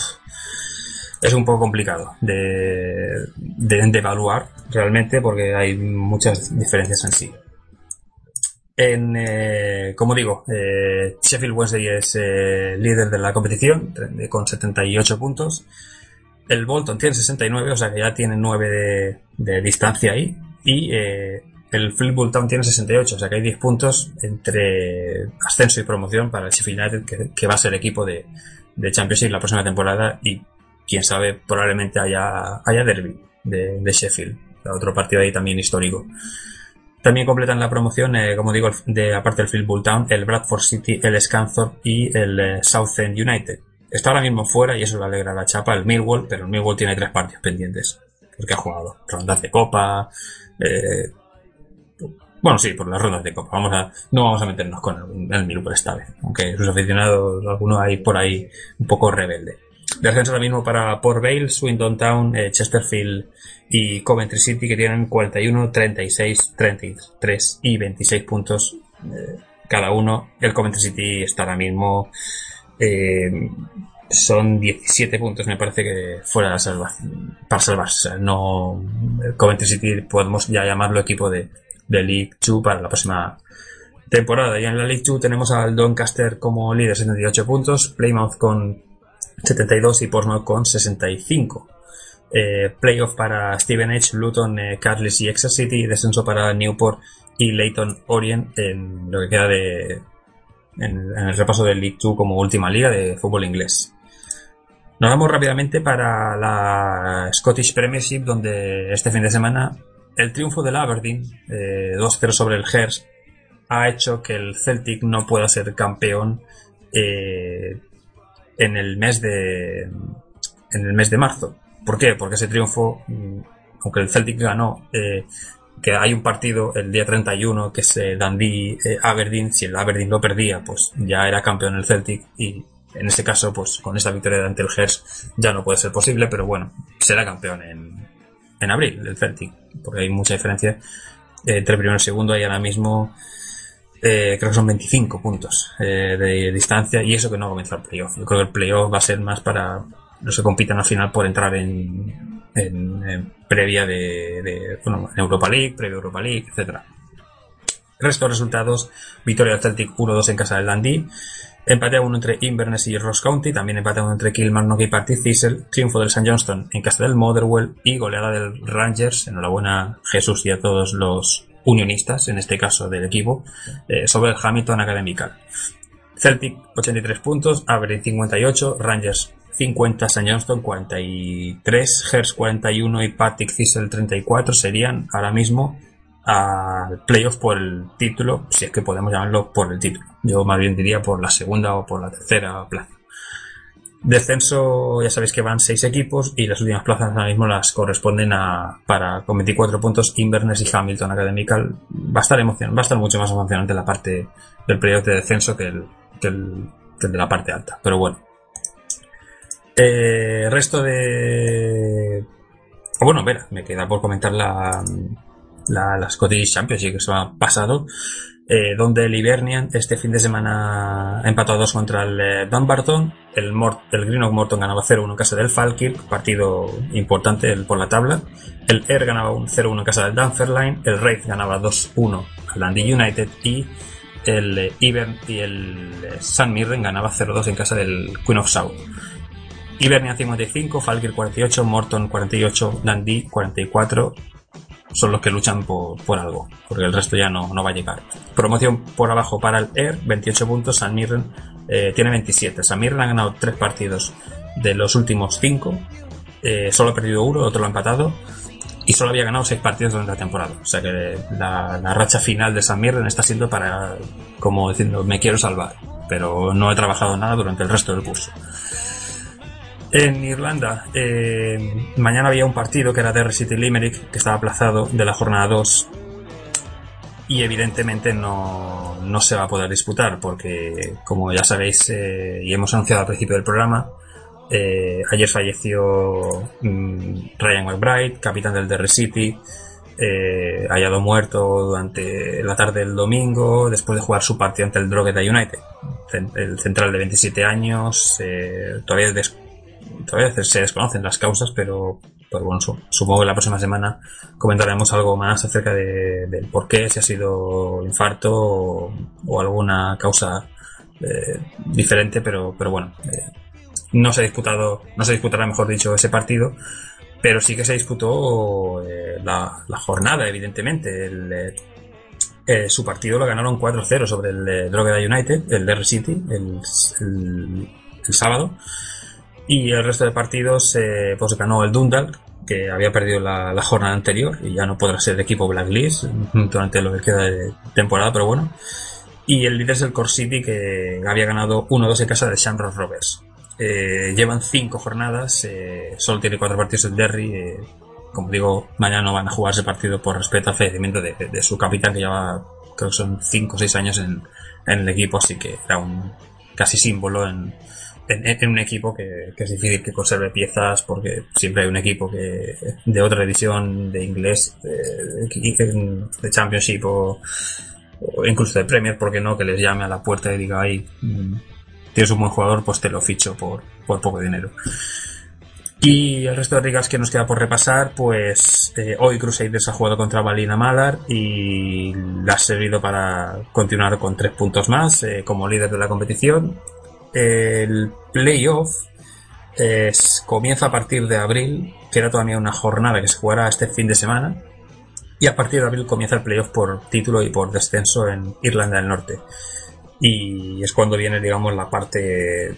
es un poco complicado de, de, evaluar realmente porque hay muchas diferencias en sí. En, eh, como digo, eh, Sheffield Wednesday es eh, líder de la competición con 78 puntos. El Bolton tiene 69, o sea que ya tiene 9 de, de distancia ahí. Y eh, el Fleetwood Town tiene 68, o sea que hay 10 puntos entre ascenso y promoción para el Sheffield United, que, que va a ser equipo de, de Championship la próxima temporada. Y quién sabe, probablemente haya, haya derby de, Sheffield. Otro partido ahí también histórico. También completan la promoción, eh, como digo, de aparte del Fleetwood Town, el Bradford City, el Scunthorpe y el eh, Southend United. Está ahora mismo fuera y eso le alegra la chapa el Millwall, pero el Millwall tiene tres partidos pendientes. Porque ha jugado rondas de copa. Eh, bueno, sí, por las rondas de copa. Vamos a, no vamos a meternos con el, el Millwall esta vez. Aunque sus aficionados, algunos hay por ahí un poco rebelde. Descenso ahora mismo para Port Vale, Swindon Town, eh, Chesterfield y Coventry City que tienen 41, 36, 33 y 26 puntos eh, cada uno. El Coventry City está ahora mismo eh, son 17 puntos, me parece que fuera de salva, para salvarse. No, Coventry City podemos ya llamarlo equipo de, de League 2 para la próxima temporada. Y en la League 2 tenemos al Doncaster como líder, 78 puntos, Plymouth con 72 y Portsmouth con 65. Eh, playoff para Steven H, Luton, eh, Carlisle y Exeter City, descenso para Newport y Leighton Orient en lo que queda de en, el repaso del League 2 como última liga de fútbol inglés. Nos vamos rápidamente para la Scottish Premiership, donde este fin de semana el triunfo del Aberdeen, eh, 2-0 sobre el Hearts, ha hecho que el Celtic no pueda ser campeón eh, en el mes de en el mes de marzo. ¿Por qué? Porque ese triunfo, mm, aunque el Celtic ganó, eh, que hay un partido el día 31 que es eh, Dundee eh, Aberdeen, si el Aberdeen lo perdía, pues ya era campeón el Celtic y en este caso, pues con esta victoria ante el Hearts ya no puede ser posible, pero bueno, será campeón en, en abril el Celtic, porque hay mucha diferencia eh, entre primero y segundo, hay ahora mismo eh, creo que son 25 puntos eh, de distancia y eso que no ha comenzado el playoff. Yo creo que el playoff va a ser más para los que compitan al final por entrar en, en, previa de, de, bueno, en Europa League, previa Europa League, etcétera. Resto de resultados, victoria del Celtic 1-2 en casa del Dundee, empate a 1 entre Inverness y Ross County, también empate a 1 entre Kilmarnock y Partick Thistle, triunfo del St Johnston en casa del Motherwell y goleada del Rangers, enhorabuena Jesús y a todos los unionistas, en este caso del equipo, eh, sobre el Hamilton Academical. Celtic 83 puntos, Aberdeen 58, Rangers 50, St Johnston 43, Hearts 41 y Partick Thistle 34 serían ahora mismo al playoff por el título, si es que podemos llamarlo por el título. Yo más bien diría por la segunda o por la tercera plaza. Descenso, ya sabéis que van seis equipos y las últimas plazas ahora mismo las corresponden a, para, con 24 puntos, Inverness y Hamilton Academical. Va a estar emocion, va a estar mucho más emocionante la parte del playoff de descenso que el, que de la parte alta. Pero bueno. Eh, resto de... Bueno, espera, me queda por comentar la, la, la Scottish Championship que se ha pasado, eh, donde el Hibernian este fin de semana ha empatado a dos contra el eh, Dumbarton, el, Mort, el Greenock Morton ganaba 0-1 en casa del Falkirk, partido importante por la tabla, el Air ganaba un 0-1 en casa del Dunfermline, el Wraith ganaba 2-1 al Dundee United. Y el eh, Ivern y el San Mirren ganaba 0-2 en casa del Queen of South. Hibernian 55, Falkirk 48, Morton 48, Dundee 44, son los que luchan por, por algo, porque el resto ya no, no va a llegar. Promoción por abajo para el Air, 28 puntos, San Mirren eh, tiene 27. San Mirren ha ganado 3 partidos de los últimos 5, eh, solo ha perdido uno, otro lo ha empatado, y solo había ganado 6 partidos durante la temporada. O sea que la, la racha final de San Mirren está siendo para, como diciendo, me quiero salvar, pero no he trabajado nada durante el resto del curso. En Irlanda, eh, mañana había un partido que era Derry City Limerick, que estaba aplazado de la jornada 2 y evidentemente no, no se va a poder disputar porque, como ya sabéis eh, y hemos anunciado al principio del programa, eh, ayer falleció mm, Ryan McBride, capitán del Derry City, eh, hallado muerto durante la tarde del domingo después de jugar su partido ante el Drogheda United. El central de 27 años, eh, todavía, des- todavía se desconocen las causas, pero, pero bueno, su- supongo que la próxima semana comentaremos algo más acerca de, del por qué, si ha sido infarto o, alguna causa eh, diferente, pero, pero bueno, eh, no se ha disputado, no se disputará, mejor dicho, ese partido, pero sí que se disputó eh, la, la jornada, evidentemente. El, eh, su partido lo ganaron 4-0 sobre el eh, Drogheda United, el Derry City, el- el sábado. Y el resto de partidos, eh, pues ganó el Dundalk, que había perdido la, la jornada anterior y ya no podrá ser equipo Blacklist durante lo que queda de temporada, pero bueno. Y el líder es el Core City, que había ganado 1-2 en casa de Shamrock Rovers. Eh, llevan 5 jornadas, eh, solo tiene 4 partidos el Derry. eh, como digo, mañana no van a jugar ese partido por respeto al fallecimiento de, de- su capitán, que lleva, creo que son 5 o 6 años en, en el equipo, así que era un casi símbolo en, en, un equipo que, es difícil que conserve piezas porque siempre hay un equipo que de otra división de inglés, de, de Championship o, incluso de Premier, ¿por qué no? Que les llame a la puerta y diga, ay, mm, tienes un buen jugador, pues te lo ficho por, por poco dinero. Y el resto de ligas que nos queda por repasar, pues eh, hoy Crusaders ha jugado contra Valina Malar y la ha servido para continuar con tres puntos más eh, como líder de la competición. El playoff es- comienza a partir de abril, queda todavía una jornada que se jugará este fin de semana. Y a partir de abril comienza el playoff por título y por descenso en Irlanda del Norte. Y es cuando viene, digamos, la parte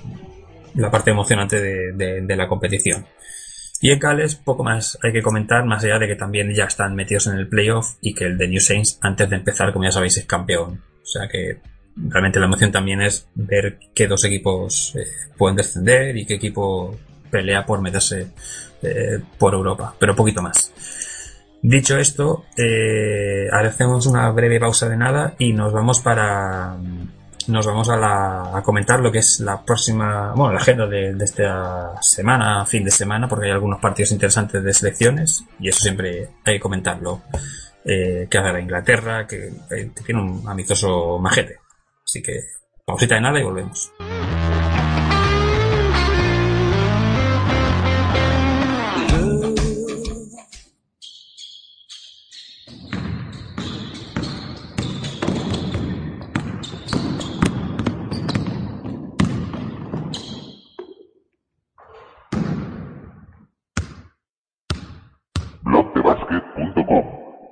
la parte emocionante de, de- de la competición. Y en Gales, poco más hay que comentar, más allá de que también ya están metidos en el playoff y que el de New Saints, antes de empezar, como ya sabéis, es campeón. O sea que realmente la emoción también es ver qué dos equipos eh, pueden descender y qué equipo pelea por meterse eh, por Europa, pero poquito más. Dicho esto, eh, hacemos una breve pausa de nada y nos vamos para nos vamos a, la- a comentar lo que es la próxima, bueno, la agenda de, de esta semana, fin de semana, porque hay algunos partidos interesantes de selecciones y eso siempre hay que comentarlo. Eh, que hace la Inglaterra, que tiene un amistoso majete. Así que pausita de nada y volvemos.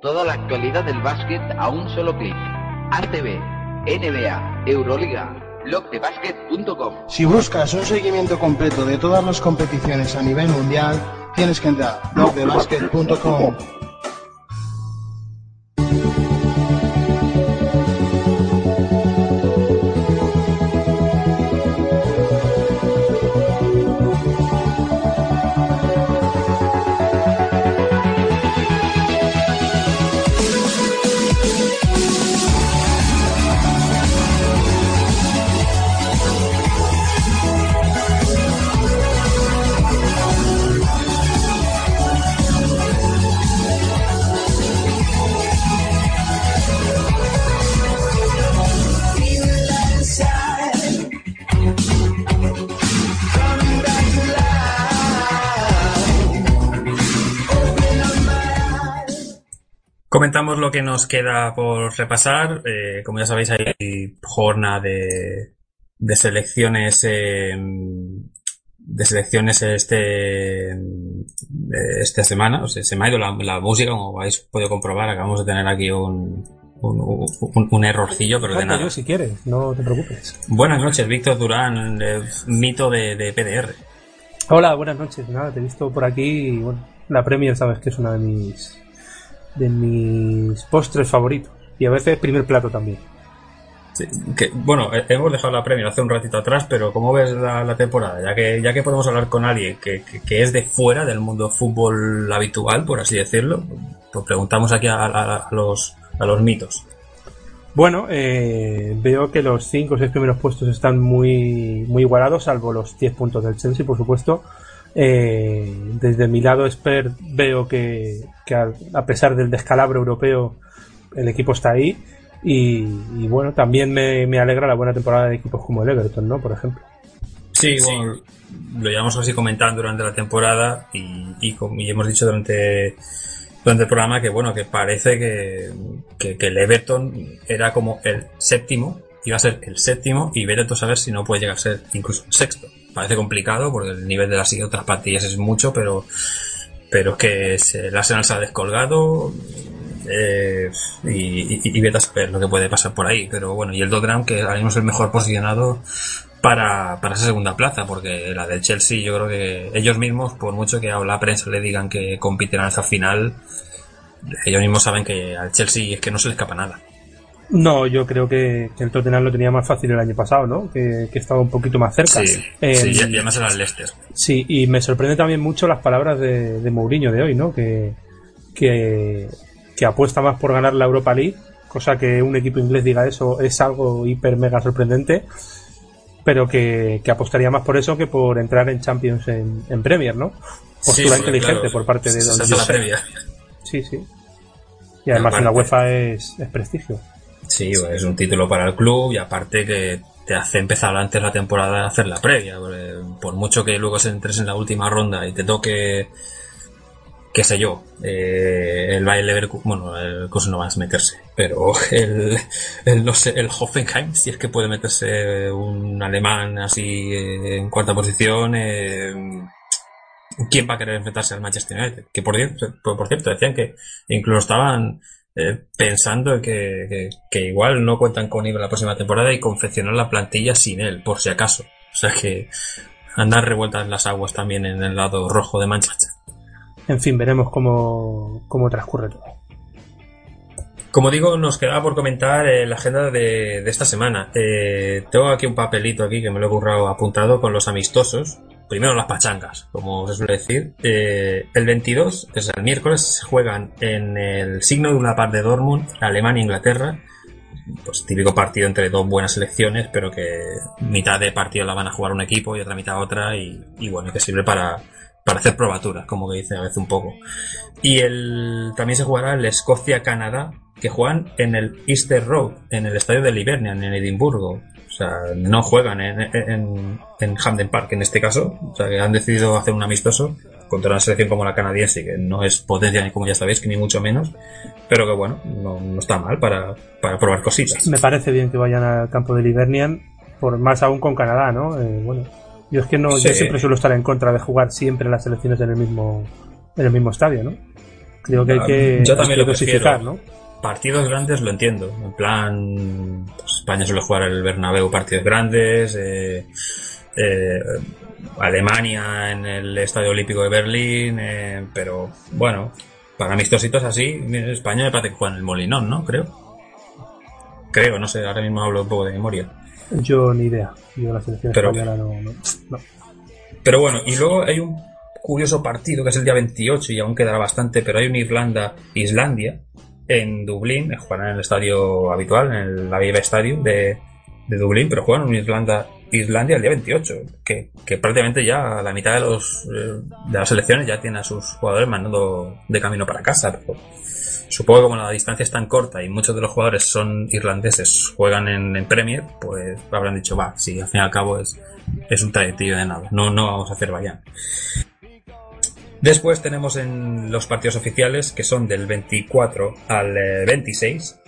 Toda la actualidad del básquet a un solo clic. ARTV, NBA, Euroliga, blogdebasket.com. Si buscas un seguimiento completo de todas las competiciones a nivel mundial, tienes que entrar a blogdebasket.com. Lo que nos queda por repasar. Eh, como ya sabéis, hay jornada de, de selecciones eh, de selecciones este esta semana. O sea, se me ha ido la, la música, como habéis podido comprobar. Acabamos de tener aquí un, un, un- un errorcillo, pero de nada. yo si quieres, no te preocupes. Buenas noches, Víctor Durán, eh, mito de, de PDR. Hola, buenas noches. Nada, te he visto por aquí y bueno, la Premier sabes que es una de mis de mis postres favoritos y a veces primer plato también. Sí, que, bueno, eh, hemos dejado la Premier hace un ratito atrás, pero ¿cómo ves la, la temporada? Ya que, ya que podemos hablar con alguien que, que- que es de fuera del mundo fútbol habitual, por así decirlo, pues preguntamos aquí a, a- a los, a los mitos. Bueno, eh, veo que los 5 o 6 primeros puestos están muy, muy igualados, salvo los 10 puntos del Chelsea, por supuesto. Eh, desde mi lado expert veo que, que a, a pesar del descalabro europeo el equipo está ahí y, y bueno, también me, me alegra la buena temporada de equipos como el Everton, ¿no? Por ejemplo. Sí, bueno, lo llevamos así comentando durante la temporada y, y, hemos dicho durante, durante el programa que bueno, que parece que, que, que el Everton era como el séptimo, iba a ser el séptimo y ver a saber si no puede llegar a ser incluso el sexto. Parece complicado porque el nivel de las otras partidas es mucho, pero pero es que se, el Arsenal se ha descolgado eh, y, y, y vete a saber lo que puede pasar por ahí. Pero bueno, y el Tottenham que ahora mismo es el mejor posicionado para, para esa segunda plaza, porque la del Chelsea yo creo que ellos mismos, por mucho que a la prensa le digan que compiten hasta final, ellos mismos saben que al Chelsea es que no se le escapa nada. No, yo creo que, que el Tottenham lo tenía más fácil el año pasado, ¿no? Que, que estaba un poquito más cerca. Sí, Eh, sí, y además era el Leicester. Sí, y me sorprende también mucho las palabras de, de Mourinho de hoy, ¿no? Que, que, que apuesta más por ganar la Europa League, cosa que un equipo inglés diga eso es algo hiper mega sorprendente, pero que, apostaría más por eso que por entrar en Champions en, en Premier, ¿no? Postura Sí, inteligente claro, por parte de Don. Sí, sí. Y además en la Aparte- UEFA es, es prestigio. Sí, es un título para el club y aparte que te hace empezar antes la temporada a hacer la previa. Por mucho que luego entres en la última ronda y te toque, qué sé yo, eh, el Bayer Leverkusen, bueno, el Kusen no va a meterse, pero el, no sé, el Hoffenheim, si es que puede meterse un alemán así en cuarta posición, eh, ¿quién va a querer enfrentarse al Manchester United? Que por, por cierto, decían que incluso estaban eh, pensando que, que, que igual no cuentan con él la próxima temporada y confeccionar la plantilla sin él, por si acaso. O sea que andan revueltas las aguas también en el lado rojo de Manchester. En fin, veremos cómo, cómo transcurre todo. Como digo, nos quedaba por comentar eh, la agenda de, de esta semana. Eh, tengo aquí un papelito aquí que me lo he currado apuntado con los amistosos. Primero las pachangas, como se suele decir. Eh, el 22, que es el miércoles, juegan en el signo de una par de Dortmund, Alemania e Inglaterra. Pues típico partido entre dos buenas selecciones, pero que mitad de partido la van a jugar un equipo y otra mitad otra. Y, y bueno, que sirve para, para hacer probaturas, como que dice a veces un poco. Y el, también se jugará el Escocia-Canadá, que juegan en el Easter Road, en el estadio de Livernian, en Edimburgo. Sea, no juegan en, en, en Hampden Park en este caso. O sea, que han decidido hacer un amistoso contra una selección como la canadiense, que no es potencia, ni como ya sabéis, que ni mucho menos. Pero que bueno, no, no está mal para, para probar cositas. Me parece bien que vayan al campo de Livernian, por más aún con Canadá, ¿no? Eh, bueno, yo es que no, Sí. yo siempre suelo estar en contra de jugar siempre las selecciones en el mismo, en el mismo estadio, ¿no? Creo que hay que, Yo hay también que lo dosificar, prefiero. ¿no? Partidos grandes lo entiendo. En plan, pues, España suele jugar el Bernabéu partidos grandes. eh, eh, Alemania en el Estadio Olímpico de Berlín. eh, pero bueno, para amistositos así, España me parece que juega en el Molinón, ¿no? Creo. Creo, no sé, ahora mismo hablo un poco de memoria. Yo ni idea. Yo la selección Pero- española no, no, no. Pero bueno, y luego hay un curioso partido que es el día 28 y aún quedará bastante, pero hay un Irlanda-Islandia en Dublín, juegan en el estadio habitual, en el Aviva Stadium de, de Dublín, pero juegan un Irlanda-Islandia el día 28, que, que prácticamente ya la mitad de los eh, de las selecciones ya tienen a sus jugadores mandando de camino para casa, pero supongo que como la distancia es tan corta y muchos de los jugadores son irlandeses, juegan en, en Premier, pues habrán dicho, va, si al fin y al cabo es, es un trayectillo de nada, no, no vamos a hacer Bayern. Después tenemos en los partidos oficiales, que son del 24 al eh, 26,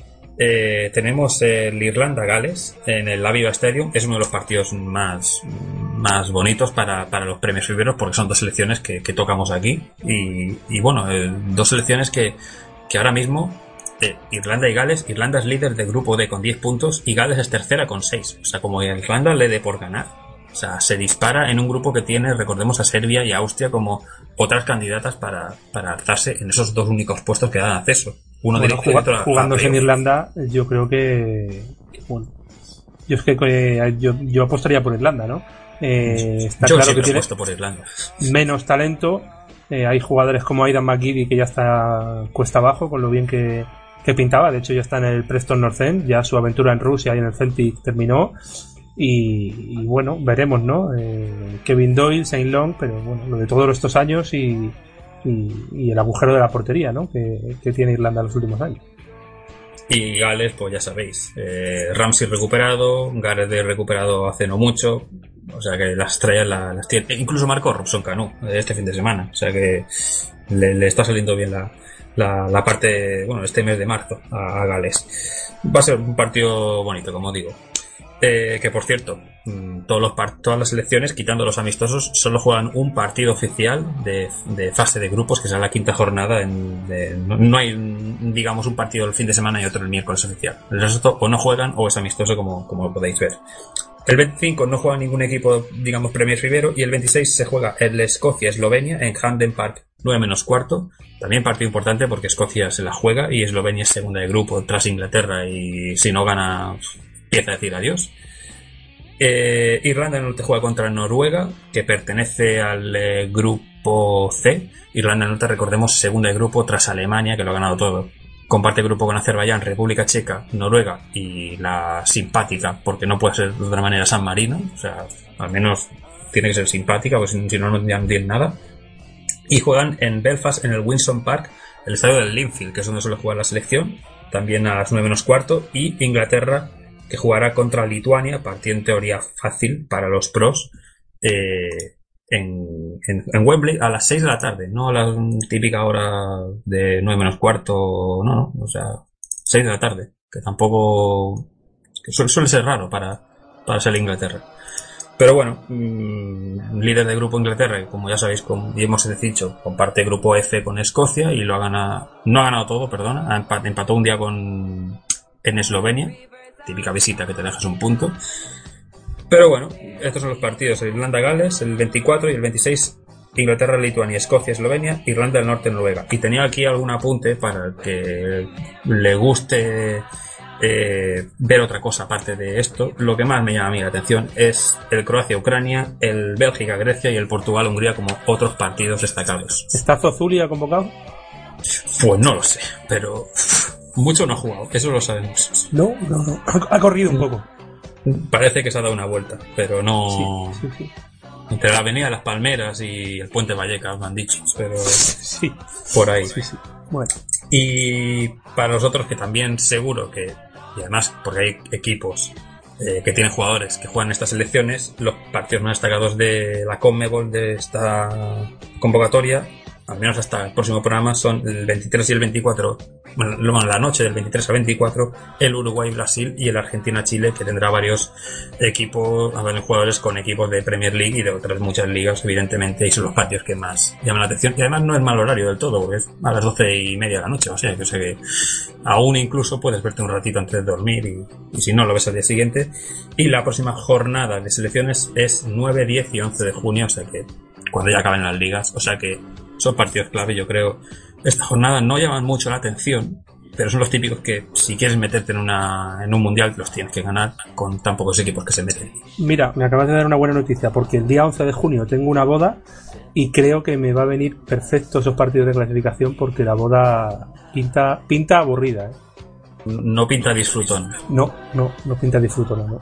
eh, tenemos el Irlanda-Gales en el Aviva Stadium. Es uno de los partidos más, más bonitos para, para los premios primeros porque son dos selecciones que, que tocamos aquí. Y, y bueno, eh, dos selecciones que, que ahora mismo, eh, Irlanda y Gales, Irlanda es líder del grupo D con 10 puntos y Gales es tercera con 6. O sea, como Irlanda le dé por ganar. O sea, se dispara en un grupo que tiene, recordemos, a Serbia y a Austria como otras candidatas para, para alzarse en esos dos únicos puestos que dan acceso. Uno Bueno, otro a- a jugándose en. Irlanda, yo creo que, bueno, yo es que eh, yo, yo apostaría por Irlanda, ¿no? Eh, está Yo claro que tiene por Irlanda. menos talento. eh, hay jugadores como Aidan McGiddy que ya está cuesta abajo con lo bien que, que pintaba. De hecho, ya está en el Preston North End. Ya su aventura en Rusia y en el Celtic terminó. Y, bueno, veremos, ¿no? Eh, Kevin Doyle, Saint Long, pero bueno, lo de todos estos años y, y, el agujero de la portería, ¿no? Que, tiene Irlanda en los últimos años. Y Gales, pues ya sabéis, eh, Ramsey recuperado, Gareth recuperado hace no mucho, o sea que las estrellas la- las tiene. E incluso Marco Robson Canu, este fin de semana, o sea que le, está saliendo bien la, la, la parte, bueno, este mes de marzo a Gales. Va a ser un partido bonito, como digo. Eh, que por cierto, mm, todos los todas las selecciones, quitando los amistosos, solo juegan un partido oficial de, de fase de grupos, que será la quinta jornada. En, de- no, hay, mm, digamos, un partido el fin de semana y otro el miércoles oficial. El resto o no juegan o es amistoso, como, como podéis ver. El 25 no juega ningún equipo, digamos, Premier Rivero, y el 26 se juega el Escocia-Eslovenia en Hampden Park 9 menos cuarto. También partido importante porque Escocia se la juega y Eslovenia es segunda de grupo tras Inglaterra y si no gana empieza a decir adiós. Eh, Irlanda del Norte juega contra Noruega, que pertenece al eh, grupo C. Irlanda del Norte, recordemos, segunda de grupo tras Alemania, que lo ha ganado todo. Comparte grupo con Azerbaiyán, República Checa, Noruega y la simpática, porque no puede ser de otra manera San Marino. O sea, al menos tiene que ser simpática, porque si no, no tienen nada. Y juegan en Belfast, en el Winson Park, el estadio del Linfield, que es donde suele jugar la selección, también a las 9 menos cuarto. Y Inglaterra que jugará contra Lituania, partido en teoría fácil para los pros, eh, en, en, Wembley a las 6 de la tarde, no a la típica hora de 9 menos cuarto, no, no, o sea, 6 de la tarde, que tampoco que suele, suele ser raro para, para ser Inglaterra. Pero bueno, mmm, líder del grupo Inglaterra, como ya sabéis, como ya hemos dicho, comparte grupo F con Escocia y lo ha ganado, no ha ganado todo, perdona, empató un día con en Eslovenia, típica visita que te dejas un punto. Pero bueno, estos son los partidos: Irlanda-Gales, el 24 y el 26 Inglaterra, Lituania, Escocia, Eslovenia, Irlanda del Norte, Noruega. Y tenía aquí algún apunte para el que le guste eh, ver otra cosa aparte de esto. Lo que más me llama a mí la atención es el Croacia-Ucrania, el Bélgica-Grecia y el Portugal-Hungría como otros partidos destacados. ¿Está Zozulia convocado? Pues no lo sé, pero mucho no ha jugado, eso lo sabemos. No, no, no. Ha, ha corrido un poco. Parece que se ha dado una vuelta, pero no. Sí, sí. Entre la Avenida las Palmeras y el Puente Vallecas, me han dicho, pero Sí. por ahí. Sí, sí. Bueno. Y para los otros que también seguro que, y además porque hay equipos eh, que tienen jugadores que juegan estas elecciones, los partidos más destacados de la Conmebol de esta convocatoria, al menos hasta el próximo programa, son el 23 y el 24, bueno, la noche del 23 al 24, el Uruguay-Brasil y el Argentina-Chile, que tendrá varios equipos, jugadores con equipos de Premier League y de otras muchas ligas, evidentemente, y son los partidos que más llaman la atención. Y además no es mal horario del todo, es a las 12 y media de la noche, o sea, que, o sea que aún incluso puedes verte un ratito antes de dormir y, y si no lo ves al día siguiente. Y la próxima jornada de selecciones es 9, 10 y 11 de junio, o sea que cuando ya acaben las ligas, o sea que son partidos clave, yo creo. Esta jornada no llaman mucho la atención, pero son los típicos que si quieres meterte en, una, en un mundial los tienes que ganar con tan pocos equipos que se meten. Mira, me acabas de dar una buena noticia porque el día 11 de junio tengo una boda y creo que me va a venir perfecto esos partidos de clasificación porque la boda pinta, pinta aburrida. ¿eh? No pinta disfrutón. No, no, no pinta disfruto, no.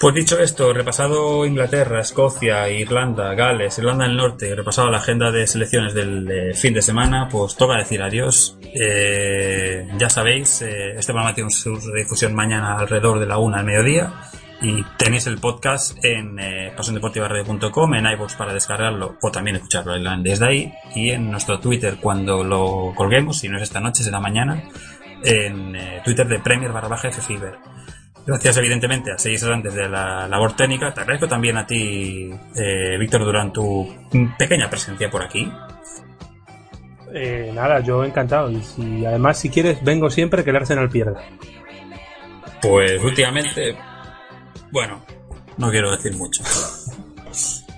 Pues dicho esto, repasado Inglaterra, Escocia, Irlanda, Gales, Irlanda del Norte, repasado la agenda de selecciones del fin de semana, pues toca decir adiós. Eh, ya sabéis, eh, este programa tiene su redifusión mañana alrededor de la una al mediodía y tenéis el podcast en eh, en iVoox para descargarlo o también escucharlo desde ahí y en nuestro Twitter cuando lo colguemos, si no es esta noche será mañana, en eh, Twitter de Premier barra baja Fever. Gracias, evidentemente, a seis grandes de la labor técnica. Te agradezco también a ti, eh, Víctor Durán, tu pequeña presencia por aquí. Eh, nada, yo encantado. Y si además, si quieres, vengo siempre que el Arsenal pierda. Pues últimamente, bueno, no quiero decir mucho.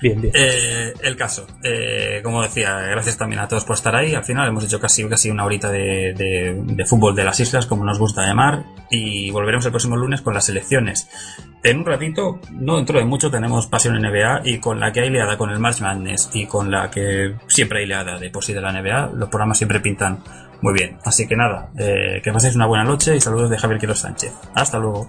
Bien, bien. Eh, el caso, eh, como decía, gracias también a todos por estar ahí. Al final hemos hecho casi, casi una horita de, de- de fútbol de las islas, como nos gusta llamar, y volveremos el próximo lunes con las elecciones. En un ratito, no dentro de mucho, tenemos Pasión NBA y con la que hay liada con el March Madness y con la que siempre hay liada de por sí de la NBA, los programas siempre pintan muy bien. Así que nada, eh, que paséis una buena noche y saludos de Javier Quiroz Sánchez. Hasta luego.